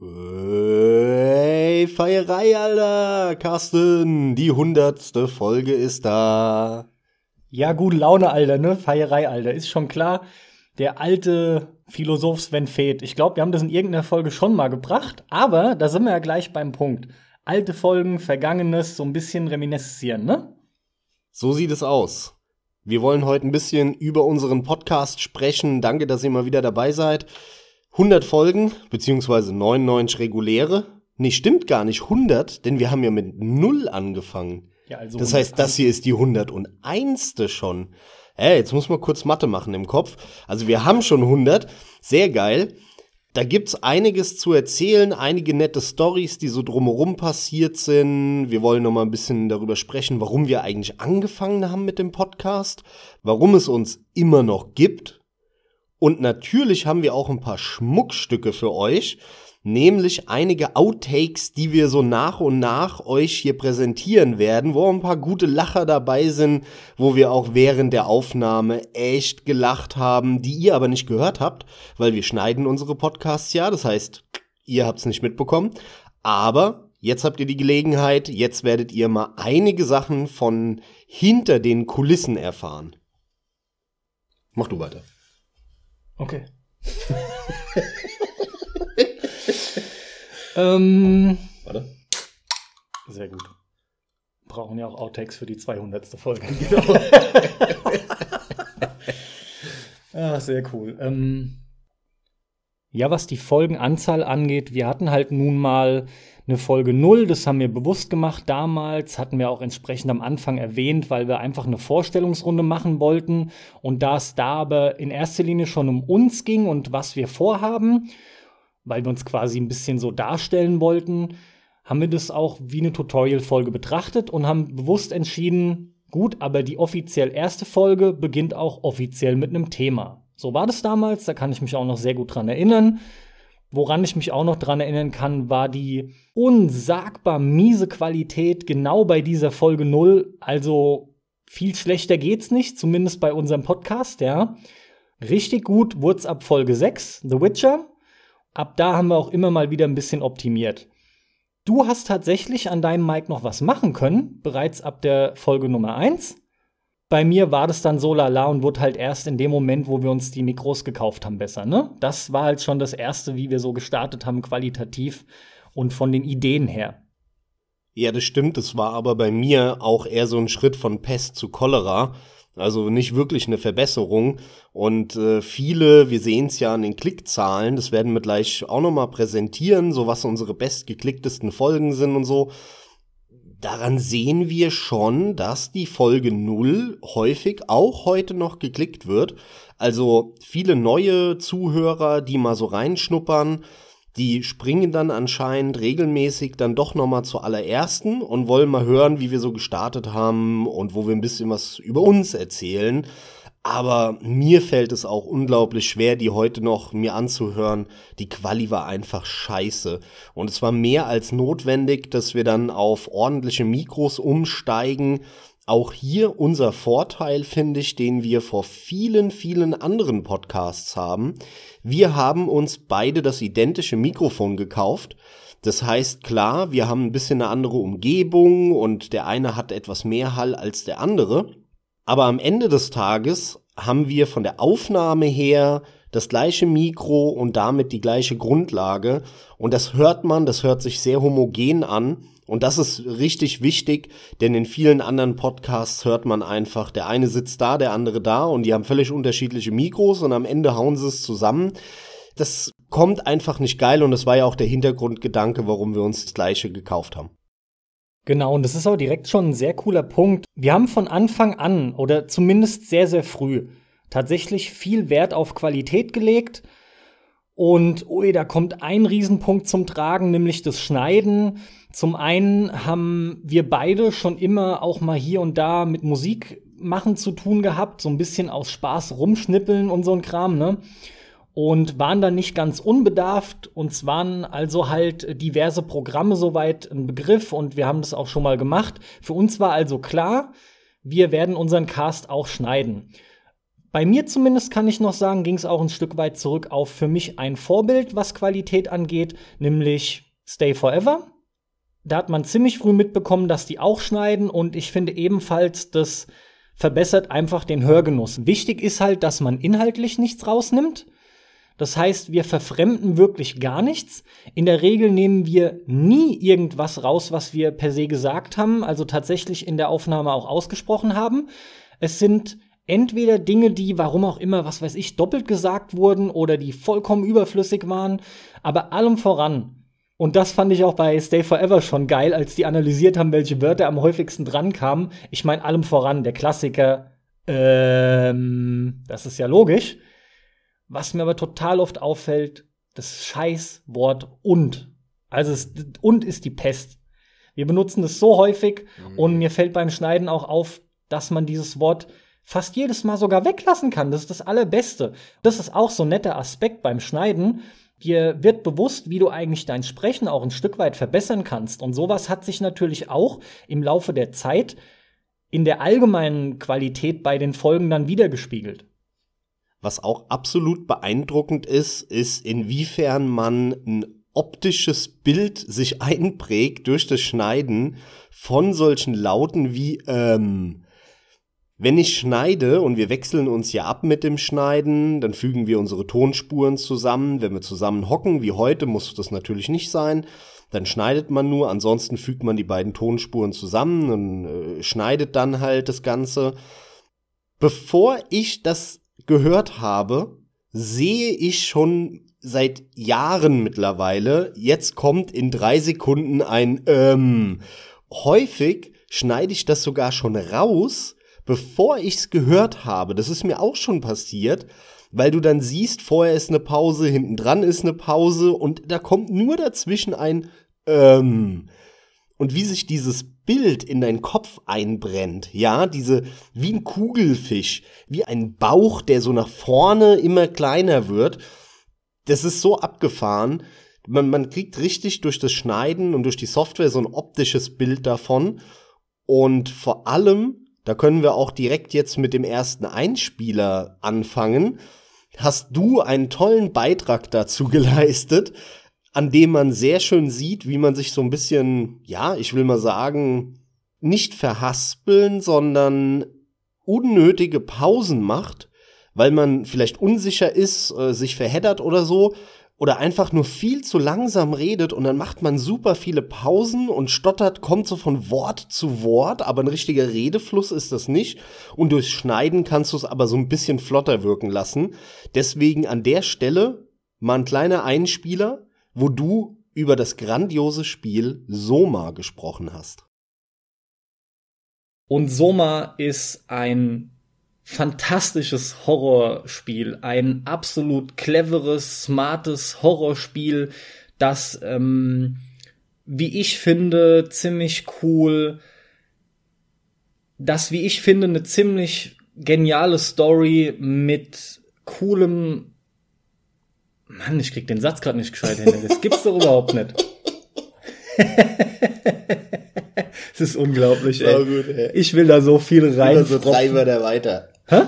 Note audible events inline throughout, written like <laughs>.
Hey, Feierei, Alter! Carsten, die hundertste Folge ist da. Ja, gute Laune, Alter, ne? Feierei, Alter. Ist schon klar. Der alte Philosoph Sven Feth. Ich glaube, wir haben das in irgendeiner Folge schon mal gebracht, aber da sind wir ja gleich beim Punkt. Alte Folgen, Vergangenes, so ein bisschen reminiszieren, ne? So sieht es aus. Wir wollen heute ein bisschen über unseren Podcast sprechen. Danke, dass ihr mal wieder dabei seid. 100 Folgen, beziehungsweise 99 reguläre. Nee, stimmt gar nicht, 100, denn wir haben ja mit 0 angefangen. Ja, also Das heißt, das hier ist die 101. schon. Ey, jetzt muss man kurz Mathe machen im Kopf. Also wir haben schon 100. Sehr geil. Da gibt's einiges zu erzählen, einige nette Stories, die so drumherum passiert sind. Wir wollen noch mal ein bisschen darüber sprechen, warum wir eigentlich angefangen haben mit dem Podcast, warum es uns immer noch gibt. Und natürlich haben wir auch ein paar Schmuckstücke für euch, nämlich einige Outtakes, die wir so nach und nach euch hier präsentieren werden, wo ein paar gute Lacher dabei sind, wo wir auch während der Aufnahme echt gelacht haben, die ihr aber nicht gehört habt, weil wir schneiden unsere Podcasts ja, das heißt, ihr habt's nicht mitbekommen, aber jetzt habt ihr die Gelegenheit, jetzt werdet ihr mal einige Sachen von hinter den Kulissen erfahren. Mach du weiter. Okay. <laughs> ähm, Warte. sehr gut. Brauchen ja auch Outtakes für die 200. Folge. Genau. <laughs> <laughs> ah, sehr cool. Ähm, ja, was die Folgenanzahl angeht, wir hatten halt nun mal eine Folge 0, das haben wir bewusst gemacht damals, hatten wir auch entsprechend am Anfang erwähnt, weil wir einfach eine Vorstellungsrunde machen wollten und da es da aber in erster Linie schon um uns ging und was wir vorhaben, weil wir uns quasi ein bisschen so darstellen wollten, haben wir das auch wie eine Tutorial-Folge betrachtet und haben bewusst entschieden, gut, aber die offiziell erste Folge beginnt auch offiziell mit einem Thema. So war das damals, da kann ich mich auch noch sehr gut dran erinnern. Woran ich mich auch noch dran erinnern kann, war die unsagbar miese Qualität genau bei dieser Folge 0. Also viel schlechter geht's nicht, zumindest bei unserem Podcast, ja. Richtig gut wurde ab Folge 6, The Witcher. Ab da haben wir auch immer mal wieder ein bisschen optimiert. Du hast tatsächlich an deinem Mic noch was machen können, bereits ab der Folge Nummer 1. Bei mir war das dann so lala und wurde halt erst in dem Moment, wo wir uns die Mikros gekauft haben, besser, ne? Das war halt schon das erste, wie wir so gestartet haben, qualitativ und von den Ideen her. Ja, das stimmt. Das war aber bei mir auch eher so ein Schritt von Pest zu Cholera. Also nicht wirklich eine Verbesserung. Und äh, viele, wir sehen es ja an den Klickzahlen, das werden wir gleich auch nochmal präsentieren, so was unsere bestgeklicktesten Folgen sind und so. Daran sehen wir schon, dass die Folge 0 häufig auch heute noch geklickt wird. Also viele neue Zuhörer, die mal so reinschnuppern, die springen dann anscheinend regelmäßig dann doch noch mal zur allerersten und wollen mal hören, wie wir so gestartet haben und wo wir ein bisschen was über uns erzählen. Aber mir fällt es auch unglaublich schwer, die heute noch mir anzuhören. Die Quali war einfach scheiße. Und es war mehr als notwendig, dass wir dann auf ordentliche Mikros umsteigen. Auch hier unser Vorteil, finde ich, den wir vor vielen, vielen anderen Podcasts haben. Wir haben uns beide das identische Mikrofon gekauft. Das heißt, klar, wir haben ein bisschen eine andere Umgebung und der eine hat etwas mehr Hall als der andere. Aber am Ende des Tages haben wir von der Aufnahme her das gleiche Mikro und damit die gleiche Grundlage. Und das hört man, das hört sich sehr homogen an. Und das ist richtig wichtig, denn in vielen anderen Podcasts hört man einfach, der eine sitzt da, der andere da und die haben völlig unterschiedliche Mikros und am Ende hauen sie es zusammen. Das kommt einfach nicht geil und das war ja auch der Hintergrundgedanke, warum wir uns das gleiche gekauft haben. Genau, und das ist auch direkt schon ein sehr cooler Punkt. Wir haben von Anfang an oder zumindest sehr, sehr früh tatsächlich viel Wert auf Qualität gelegt. Und ui, da kommt ein Riesenpunkt zum Tragen, nämlich das Schneiden. Zum einen haben wir beide schon immer auch mal hier und da mit Musik machen zu tun gehabt, so ein bisschen aus Spaß rumschnippeln und so ein Kram, ne? Und waren dann nicht ganz unbedarft. Uns waren also halt diverse Programme soweit ein Begriff und wir haben das auch schon mal gemacht. Für uns war also klar, wir werden unseren Cast auch schneiden. Bei mir zumindest kann ich noch sagen, ging es auch ein Stück weit zurück auf für mich ein Vorbild, was Qualität angeht, nämlich Stay Forever. Da hat man ziemlich früh mitbekommen, dass die auch schneiden und ich finde ebenfalls, das verbessert einfach den Hörgenuss. Wichtig ist halt, dass man inhaltlich nichts rausnimmt. Das heißt, wir verfremden wirklich gar nichts. In der Regel nehmen wir nie irgendwas raus, was wir per se gesagt haben, also tatsächlich in der Aufnahme auch ausgesprochen haben. Es sind entweder Dinge, die, warum auch immer, was weiß ich, doppelt gesagt wurden oder die vollkommen überflüssig waren, aber allem voran. Und das fand ich auch bei Stay Forever schon geil, als die analysiert haben, welche Wörter am häufigsten dran kamen. Ich meine, allem voran, der Klassiker, ähm, das ist ja logisch. Was mir aber total oft auffällt, das Scheißwort und. Also es, und ist die Pest. Wir benutzen das so häufig mhm. und mir fällt beim Schneiden auch auf, dass man dieses Wort fast jedes Mal sogar weglassen kann. Das ist das Allerbeste. Das ist auch so ein netter Aspekt beim Schneiden. Dir wird bewusst, wie du eigentlich dein Sprechen auch ein Stück weit verbessern kannst. Und sowas hat sich natürlich auch im Laufe der Zeit in der allgemeinen Qualität bei den Folgen dann wiedergespiegelt. Was auch absolut beeindruckend ist, ist, inwiefern man ein optisches Bild sich einprägt durch das Schneiden von solchen Lauten wie ähm, wenn ich schneide und wir wechseln uns ja ab mit dem Schneiden, dann fügen wir unsere Tonspuren zusammen. Wenn wir zusammen hocken, wie heute, muss das natürlich nicht sein. Dann schneidet man nur, ansonsten fügt man die beiden Tonspuren zusammen und äh, schneidet dann halt das Ganze. Bevor ich das gehört habe, sehe ich schon seit Jahren mittlerweile, jetzt kommt in drei Sekunden ein ähm. Häufig schneide ich das sogar schon raus, bevor ich's gehört habe. Das ist mir auch schon passiert, weil du dann siehst, vorher ist eine Pause, hinten dran ist eine Pause und da kommt nur dazwischen ein ähm. Und wie sich dieses Bild in deinen Kopf einbrennt, ja, diese, wie ein Kugelfisch, wie ein Bauch, der so nach vorne immer kleiner wird, das ist so abgefahren. Man, man kriegt richtig durch das Schneiden und durch die Software so ein optisches Bild davon. Und vor allem, da können wir auch direkt jetzt mit dem ersten Einspieler anfangen, hast du einen tollen Beitrag dazu <laughs> geleistet, an dem man sehr schön sieht, wie man sich so ein bisschen, ja, ich will mal sagen, nicht verhaspeln, sondern unnötige Pausen macht, weil man vielleicht unsicher ist, äh, sich verheddert oder so, oder einfach nur viel zu langsam redet und dann macht man super viele Pausen und stottert, kommt so von Wort zu Wort, aber ein richtiger Redefluss ist das nicht. Und durch Schneiden kannst du es aber so ein bisschen flotter wirken lassen. Deswegen an der Stelle mal ein kleiner Einspieler wo du über das grandiose Spiel Soma gesprochen hast. Und Soma ist ein fantastisches Horrorspiel, ein absolut cleveres, smartes Horrorspiel, das, ähm, wie ich finde, ziemlich cool, das, wie ich finde, eine ziemlich geniale Story mit coolem Mann, ich krieg den Satz gerade nicht gescheit hin. Das gibt's doch überhaupt nicht. <laughs> das ist unglaublich, ey. Gut, ey. Ich will da so viel rein. so drei Wörter weiter. Hä?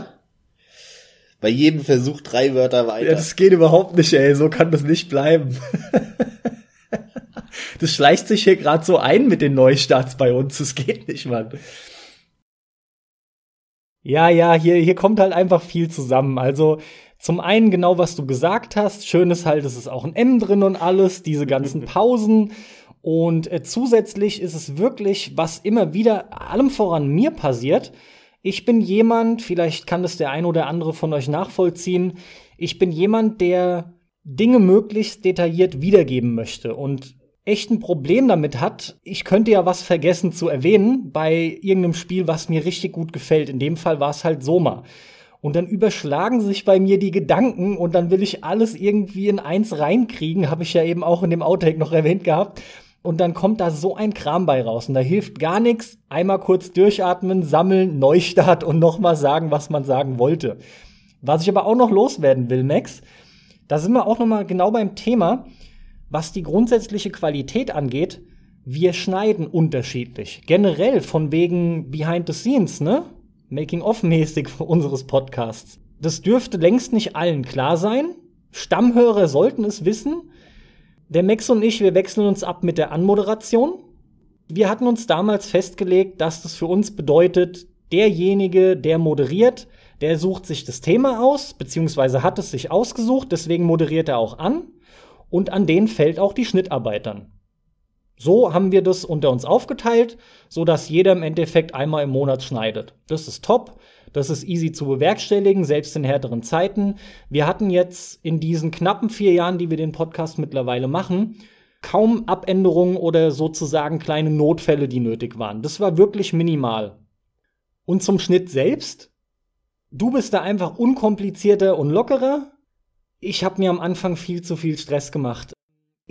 Bei jedem Versuch drei Wörter weiter. Ja, das geht überhaupt nicht, ey. So kann das nicht bleiben. <laughs> das schleicht sich hier gerade so ein mit den Neustarts bei uns. Das geht nicht, Mann. Ja, ja, hier, hier kommt halt einfach viel zusammen. Also, zum einen genau, was du gesagt hast. Schön ist halt, es ist auch ein M drin und alles, diese ganzen <laughs> Pausen. Und äh, zusätzlich ist es wirklich, was immer wieder allem voran mir passiert. Ich bin jemand, vielleicht kann das der ein oder andere von euch nachvollziehen. Ich bin jemand, der Dinge möglichst detailliert wiedergeben möchte und echt ein Problem damit hat. Ich könnte ja was vergessen zu erwähnen bei irgendeinem Spiel, was mir richtig gut gefällt. In dem Fall war es halt Soma. Und dann überschlagen sich bei mir die Gedanken und dann will ich alles irgendwie in eins reinkriegen, habe ich ja eben auch in dem Outtake noch erwähnt gehabt. Und dann kommt da so ein Kram bei raus und da hilft gar nichts. Einmal kurz durchatmen, sammeln, Neustart und nochmal sagen, was man sagen wollte. Was ich aber auch noch loswerden will, Max, da sind wir auch nochmal genau beim Thema, was die grundsätzliche Qualität angeht. Wir schneiden unterschiedlich. Generell von wegen Behind the Scenes, ne? Making-of-mäßig <laughs> unseres Podcasts. Das dürfte längst nicht allen klar sein. Stammhörer sollten es wissen. Der Max und ich, wir wechseln uns ab mit der Anmoderation. Wir hatten uns damals festgelegt, dass das für uns bedeutet, derjenige, der moderiert, der sucht sich das Thema aus, beziehungsweise hat es sich ausgesucht, deswegen moderiert er auch an. Und an den fällt auch die Schnittarbeit dann. So haben wir das unter uns aufgeteilt, so dass jeder im Endeffekt einmal im Monat schneidet. Das ist top. Das ist easy zu bewerkstelligen, selbst in härteren Zeiten. Wir hatten jetzt in diesen knappen vier Jahren, die wir den Podcast mittlerweile machen, kaum Abänderungen oder sozusagen kleine Notfälle, die nötig waren. Das war wirklich minimal. Und zum Schnitt selbst? Du bist da einfach unkomplizierter und lockerer. Ich habe mir am Anfang viel zu viel Stress gemacht.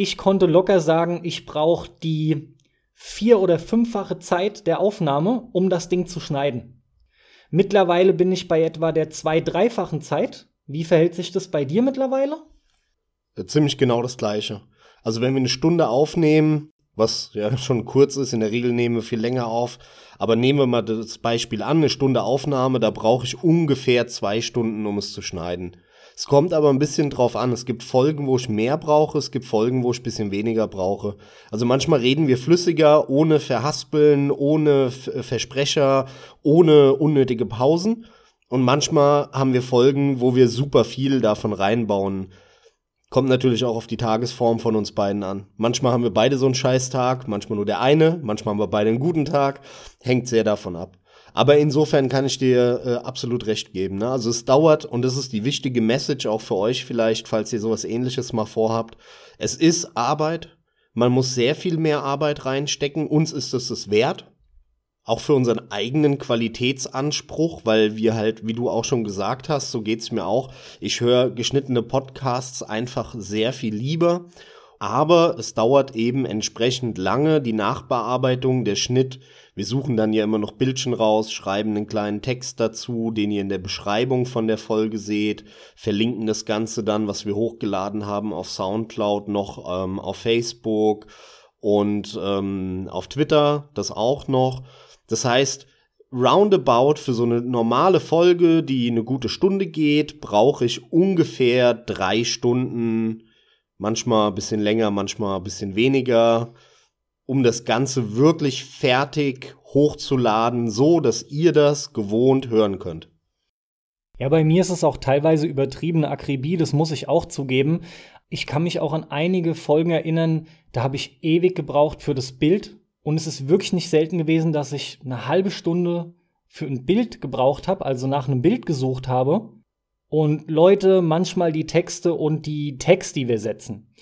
Ich konnte locker sagen, ich brauche die vier- oder fünffache Zeit der Aufnahme, um das Ding zu schneiden. Mittlerweile bin ich bei etwa der zwei-, dreifachen Zeit. Wie verhält sich das bei dir mittlerweile? Äh, ziemlich genau das Gleiche. Also wenn wir eine Stunde aufnehmen, was ja <laughs> schon kurz ist, in der Regel nehmen wir viel länger auf, aber nehmen wir mal das Beispiel an, eine Stunde Aufnahme, da brauche ich ungefähr zwei Stunden, um es zu schneiden. Es kommt aber ein bisschen drauf an. Es gibt Folgen, wo ich mehr brauche, es gibt Folgen, wo ich ein bisschen weniger brauche. Also manchmal reden wir flüssiger, ohne Verhaspeln, ohne äh, Versprecher, ohne unnötige Pausen. Und manchmal haben wir Folgen, wo wir super viel davon reinbauen. Kommt natürlich auch auf die Tagesform von uns beiden an. Manchmal haben wir beide so einen Scheißtag, manchmal nur der eine, manchmal haben wir beide einen guten Tag. Hängt sehr davon ab. Aber insofern kann ich dir äh, absolut recht geben. Ne? Also es dauert, und das ist die wichtige Message auch für euch vielleicht, falls ihr sowas ähnliches mal vorhabt. Es ist Arbeit. Man muss sehr viel mehr Arbeit reinstecken. Uns ist es das wert. Auch für unseren eigenen Qualitätsanspruch, weil wir halt, wie du auch schon gesagt hast, so geht's mir auch. Ich höre geschnittene Podcasts einfach sehr viel lieber. Aber es dauert eben entsprechend lange, die Nachbearbeitung, der Schnitt, wir suchen dann ja immer noch Bildchen raus, schreiben einen kleinen Text dazu, den ihr in der Beschreibung von der Folge seht, verlinken das Ganze dann, was wir hochgeladen haben, auf Soundcloud, noch ähm, auf Facebook und ähm, auf Twitter, das auch noch. Das heißt, roundabout für so eine normale Folge, die eine gute Stunde geht, brauche ich ungefähr drei Stunden, manchmal ein bisschen länger, manchmal ein bisschen weniger um das Ganze wirklich fertig hochzuladen, so dass ihr das gewohnt hören könnt. Ja, bei mir ist es auch teilweise übertriebene Akribie, das muss ich auch zugeben. Ich kann mich auch an einige Folgen erinnern, da habe ich ewig gebraucht für das Bild. Und es ist wirklich nicht selten gewesen, dass ich eine halbe Stunde für ein Bild gebraucht habe, also nach einem Bild gesucht habe. Und Leute manchmal die Texte und die Text, die wir setzen.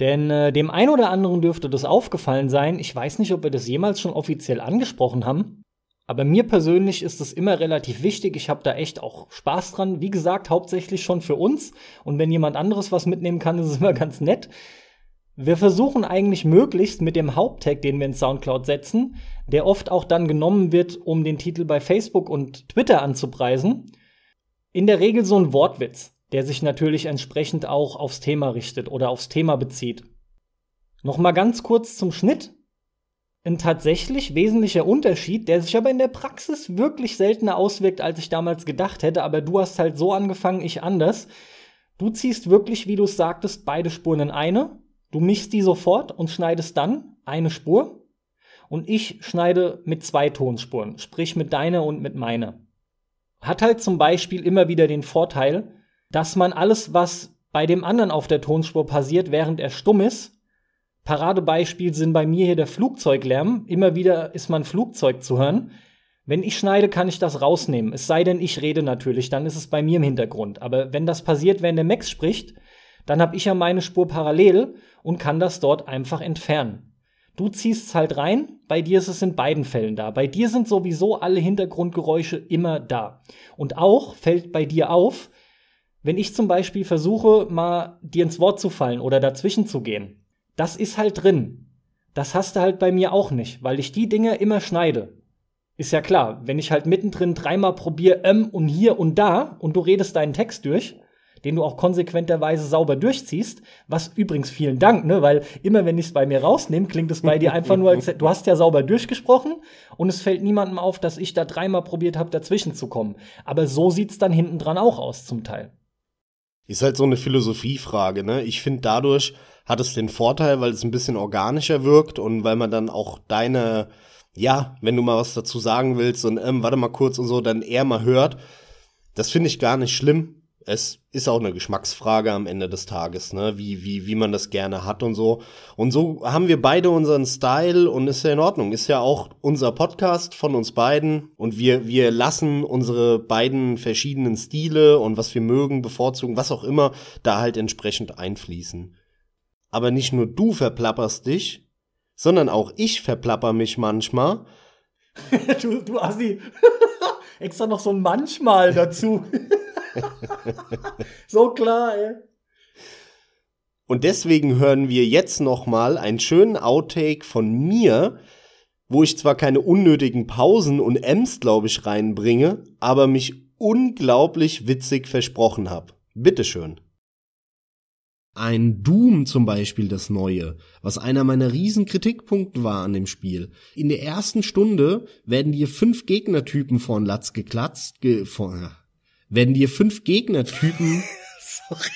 Denn äh, dem einen oder anderen dürfte das aufgefallen sein. Ich weiß nicht, ob wir das jemals schon offiziell angesprochen haben. Aber mir persönlich ist es immer relativ wichtig. Ich habe da echt auch Spaß dran. Wie gesagt, hauptsächlich schon für uns. Und wenn jemand anderes was mitnehmen kann, ist es immer ganz nett. Wir versuchen eigentlich möglichst mit dem Haupttag, den wir in Soundcloud setzen, der oft auch dann genommen wird, um den Titel bei Facebook und Twitter anzupreisen, in der Regel so ein Wortwitz der sich natürlich entsprechend auch aufs Thema richtet oder aufs Thema bezieht. Nochmal ganz kurz zum Schnitt. Ein tatsächlich wesentlicher Unterschied, der sich aber in der Praxis wirklich seltener auswirkt, als ich damals gedacht hätte, aber du hast halt so angefangen, ich anders. Du ziehst wirklich, wie du es sagtest, beide Spuren in eine, du mischst die sofort und schneidest dann eine Spur und ich schneide mit zwei Tonspuren, sprich mit deiner und mit meiner. Hat halt zum Beispiel immer wieder den Vorteil, dass man alles, was bei dem anderen auf der Tonspur passiert, während er stumm ist, Paradebeispiel sind bei mir hier der Flugzeuglärm. Immer wieder ist mein Flugzeug zu hören. Wenn ich schneide, kann ich das rausnehmen. Es sei denn, ich rede natürlich, dann ist es bei mir im Hintergrund. Aber wenn das passiert, wenn der Max spricht, dann habe ich ja meine Spur parallel und kann das dort einfach entfernen. Du ziehst es halt rein, bei dir ist es in beiden Fällen da. Bei dir sind sowieso alle Hintergrundgeräusche immer da. Und auch fällt bei dir auf, wenn ich zum Beispiel versuche, mal dir ins Wort zu fallen oder dazwischen zu gehen, das ist halt drin. Das hast du halt bei mir auch nicht, weil ich die Dinge immer schneide. Ist ja klar, wenn ich halt mittendrin dreimal probiere, ähm und hier und da und du redest deinen Text durch, den du auch konsequenterweise sauber durchziehst. Was übrigens vielen Dank, ne? Weil immer wenn ich es bei mir rausnehme, klingt es bei dir einfach nur, als <laughs> du hast ja sauber durchgesprochen und es fällt niemandem auf, dass ich da dreimal probiert habe, dazwischen zu kommen. Aber so sieht's dann hinten dran auch aus zum Teil. Ist halt so eine Philosophiefrage, ne? Ich finde dadurch hat es den Vorteil, weil es ein bisschen organischer wirkt und weil man dann auch deine, ja, wenn du mal was dazu sagen willst und ähm, warte mal kurz und so, dann eher mal hört. Das finde ich gar nicht schlimm. Es ist auch eine Geschmacksfrage am Ende des Tages, ne? Wie, wie, wie man das gerne hat und so. Und so haben wir beide unseren Style und ist ja in Ordnung. Ist ja auch unser Podcast von uns beiden. Und wir, wir lassen unsere beiden verschiedenen Stile und was wir mögen, bevorzugen, was auch immer, da halt entsprechend einfließen. Aber nicht nur du verplapperst dich, sondern auch ich verplapper mich manchmal. <laughs> du, du Assi. <laughs> Extra noch so manchmal dazu. <laughs> <laughs> so klar, ey. Und deswegen hören wir jetzt noch mal einen schönen Outtake von mir, wo ich zwar keine unnötigen Pausen und Ems, glaube ich, reinbringe, aber mich unglaublich witzig versprochen habe. Bitteschön. Ein Doom zum Beispiel das neue, was einer meiner riesen Kritikpunkte war an dem Spiel. In der ersten Stunde werden dir fünf Gegnertypen von Latz geklatzt, ge von, werden dir fünf Gegnertypen. <laughs> Sorry.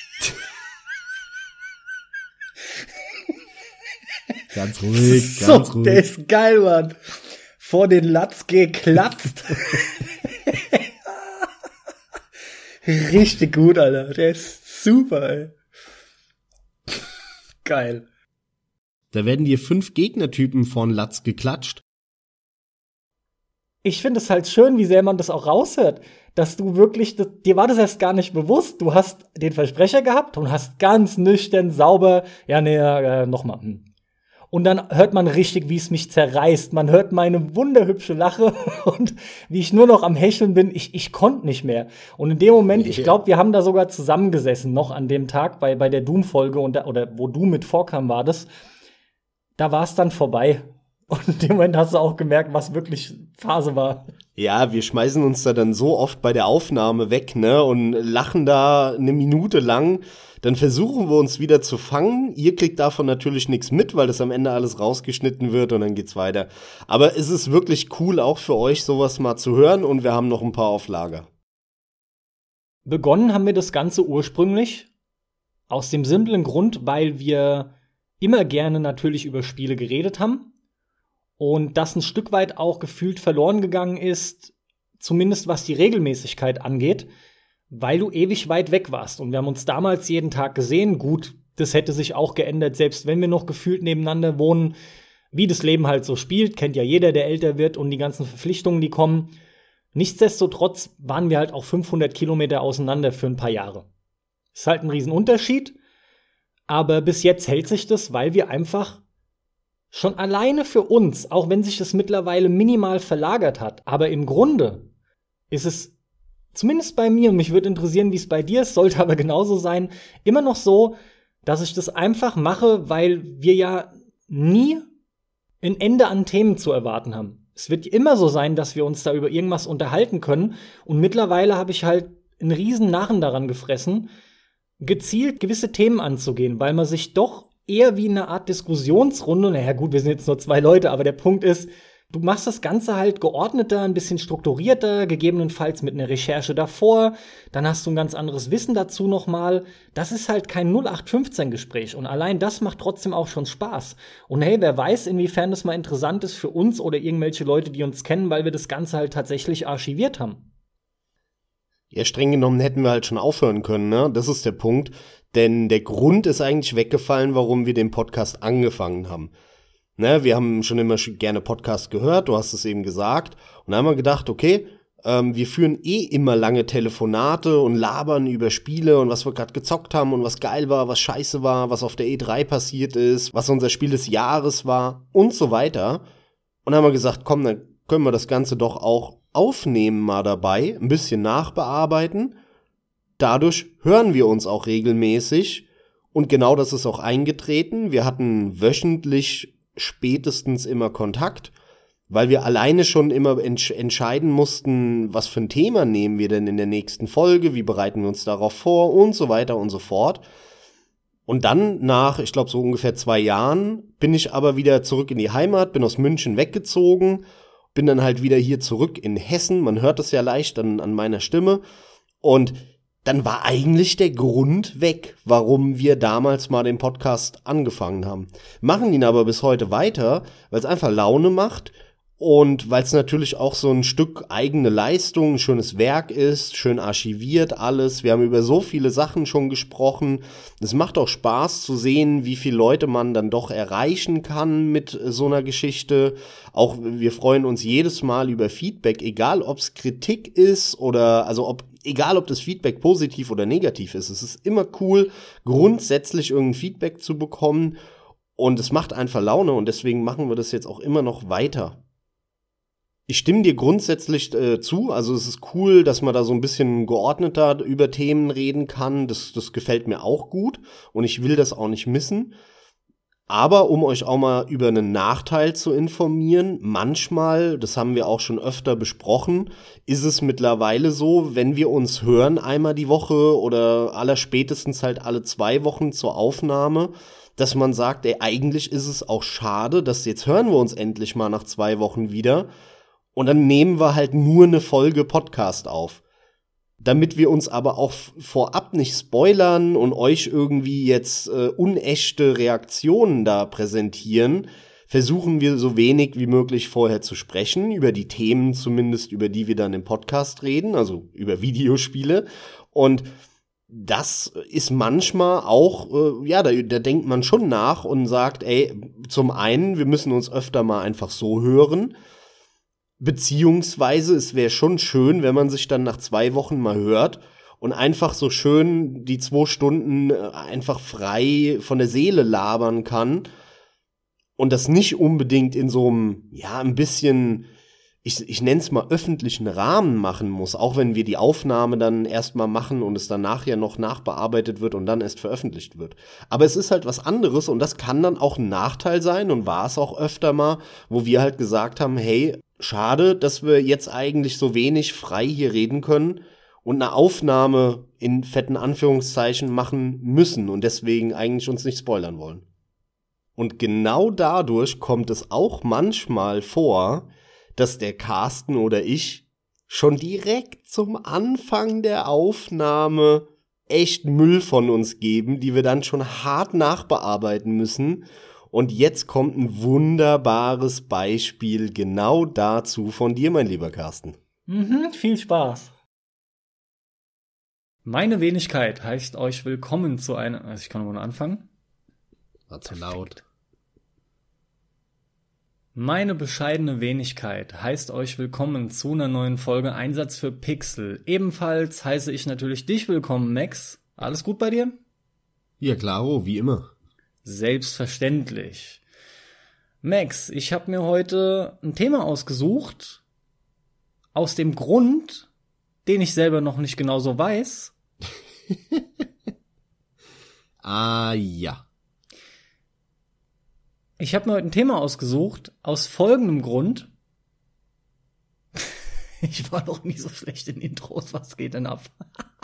ganz ruhig, ganz so, ruhig. Der ist geil, Mann. Vor den Latz geklatzt. <laughs> Richtig gut, Alter. Der ist super, ey. Geil. Da werden dir fünf Gegnertypen von Latz geklatscht. Ich finde es halt schön, wie sehr man das auch raushört, dass du wirklich, dir war das erst gar nicht bewusst, du hast den Versprecher gehabt und hast ganz nüchtern, sauber, ja, nee, äh, nochmal, hm, und dann hört man richtig, wie es mich zerreißt. Man hört meine wunderhübsche Lache <laughs> und wie ich nur noch am Hecheln bin. Ich, ich konnte nicht mehr. Und in dem Moment, ich glaube, wir haben da sogar zusammengesessen, noch an dem Tag bei, bei der Doom-Folge oder wo du mit vorkam, war das. Da war es dann vorbei. Und in dem Moment hast du auch gemerkt, was wirklich Phase war. Ja, wir schmeißen uns da dann so oft bei der Aufnahme weg, ne, und lachen da eine Minute lang dann versuchen wir uns wieder zu fangen. Ihr kriegt davon natürlich nichts mit, weil das am Ende alles rausgeschnitten wird und dann geht's weiter. Aber es ist wirklich cool, auch für euch sowas mal zu hören und wir haben noch ein paar auf Lager. Begonnen haben wir das Ganze ursprünglich aus dem simplen Grund, weil wir immer gerne natürlich über Spiele geredet haben und das ein Stück weit auch gefühlt verloren gegangen ist, zumindest was die Regelmäßigkeit angeht weil du ewig weit weg warst. Und wir haben uns damals jeden Tag gesehen. Gut, das hätte sich auch geändert, selbst wenn wir noch gefühlt nebeneinander wohnen. Wie das Leben halt so spielt, kennt ja jeder, der älter wird und die ganzen Verpflichtungen, die kommen. Nichtsdestotrotz waren wir halt auch 500 Kilometer auseinander für ein paar Jahre. Ist halt ein Riesenunterschied. Aber bis jetzt hält sich das, weil wir einfach schon alleine für uns, auch wenn sich das mittlerweile minimal verlagert hat, aber im Grunde ist es zumindest bei mir, und mich würde interessieren, wie es bei dir ist, sollte <laughs> aber genauso sein, immer noch so, dass ich das einfach mache, weil wir ja nie ein Ende an Themen zu erwarten haben. Es wird immer so sein, dass wir uns da über irgendwas unterhalten können. Und mittlerweile habe ich halt einen riesen Narren daran gefressen, gezielt gewisse Themen anzugehen, weil man sich doch eher wie eine Art Diskussionsrunde, naja gut, wir sind jetzt nur zwei Leute, aber der Punkt ist, Du machst das Ganze halt geordneter, ein bisschen strukturierter, gegebenenfalls mit einer Recherche davor. Dann hast du ein ganz anderes Wissen dazu nochmal. Das ist halt kein 0815-Gespräch. Und allein das macht trotzdem auch schon Spaß. Und hey, wer weiß, inwiefern das mal interessant ist für uns oder irgendwelche Leute, die uns kennen, weil wir das Ganze halt tatsächlich archiviert haben. Ja, streng genommen hätten wir halt schon aufhören können, ne? Das ist der Punkt. Denn der Grund ist eigentlich weggefallen, warum wir den Podcast angefangen haben. Ne, wir haben schon immer gerne Podcast gehört, du hast es eben gesagt. Und da haben wir gedacht, okay, ähm, wir führen eh immer lange Telefonate und labern über Spiele und was wir gerade gezockt haben und was geil war, was scheiße war, was auf der E3 passiert ist, was unser Spiel des Jahres war und so weiter. Und dann haben wir gesagt, komm, dann können wir das Ganze doch auch aufnehmen mal dabei, ein bisschen nachbearbeiten. Dadurch hören wir uns auch regelmäßig. Und genau das ist auch eingetreten. Wir hatten wöchentlich spätestens immer Kontakt. weil wir alleine schon immer entsch entscheiden mussten, was für ein Thema nehmen wir denn in der nächsten Folge, wie bereiten wir uns darauf vor und so weiter und so fort. Und dann nach, ich glaube, so ungefähr zwei Jahren bin ich aber wieder zurück in die Heimat, bin aus München weggezogen, bin dann halt wieder hier zurück in Hessen. Man hört es ja leicht an, an meiner Stimme. Und dann war eigentlich der Grund weg, warum wir damals mal den Podcast angefangen haben. Machen ihn aber bis heute weiter, weil es einfach Laune macht und weil es natürlich auch so ein Stück eigene Leistung, ein schönes Werk ist, schön archiviert alles. Wir haben über so viele Sachen schon gesprochen. Es macht auch Spaß zu sehen, wie viele Leute man dann doch erreichen kann mit so einer Geschichte. Auch wir freuen uns jedes Mal über Feedback, egal ob es Kritik ist oder also ob egal ob das Feedback positiv oder negativ ist. Es ist immer cool, grundsätzlich irgendein Feedback zu bekommen. Und es macht einfach Laune und deswegen machen wir das jetzt auch immer noch weiter. Ich stimme dir grundsätzlich äh, zu. Also es ist cool, dass man da so ein bisschen geordneter über Themen reden kann. Das, das gefällt mir auch gut und ich will das auch nicht missen. Aber um euch auch mal über einen Nachteil zu informieren, manchmal, das haben wir auch schon öfter besprochen, ist es mittlerweile so, wenn wir uns hören einmal die Woche oder allerspätestens halt alle zwei Wochen zur Aufnahme, dass man sagt, ey, eigentlich ist es auch schade, dass jetzt hören wir uns endlich mal nach zwei Wochen wieder und dann nehmen wir halt nur eine Folge Podcast auf. Damit wir uns aber auch vorab nicht spoilern und euch irgendwie jetzt äh, unechte Reaktionen da präsentieren, versuchen wir so wenig wie möglich vorher zu sprechen, über die Themen zumindest, über die wir dann im Podcast reden, also über Videospiele. Und das ist manchmal auch, äh, ja, da, da denkt man schon nach und sagt, ey, zum einen, wir müssen uns öfter mal einfach so hören Beziehungsweise es wäre schon schön, wenn man sich dann nach zwei Wochen mal hört und einfach so schön die zwei Stunden äh, einfach frei von der Seele labern kann und das nicht unbedingt in so einem, ja, ein bisschen, ich, ich nenne es mal öffentlichen Rahmen machen muss, auch wenn wir die Aufnahme dann erstmal machen und es dann nachher noch nachbearbeitet wird und dann erst veröffentlicht wird. Aber es ist halt was anderes und das kann dann auch ein Nachteil sein und war es auch öfter mal, wo wir halt gesagt haben, hey, schade, dass wir jetzt eigentlich so wenig frei hier reden können und eine Aufnahme in fetten Anführungszeichen machen müssen und deswegen eigentlich uns nicht spoilern wollen. Und genau dadurch kommt es auch manchmal vor, dass der Carsten oder ich schon direkt zum Anfang der Aufnahme echt Müll von uns geben, die wir dann schon hart nachbearbeiten müssen und jetzt kommt ein wunderbares Beispiel genau dazu von dir, mein lieber Carsten. Mhm, viel Spaß. Meine Wenigkeit heißt euch willkommen zu einer. Also ich kann nur anfangen. War zu laut. Meine bescheidene Wenigkeit heißt euch willkommen zu einer neuen Folge Einsatz für Pixel. Ebenfalls heiße ich natürlich dich willkommen, Max. Alles gut bei dir? Ja, klaro, wie immer. Selbstverständlich. Max, ich habe mir heute ein Thema ausgesucht, aus dem Grund, den ich selber noch nicht genau so weiß. <laughs> ah ja. Ich habe mir heute ein Thema ausgesucht, aus folgendem Grund. <laughs> ich war noch nie so schlecht in Intros, was geht denn ab?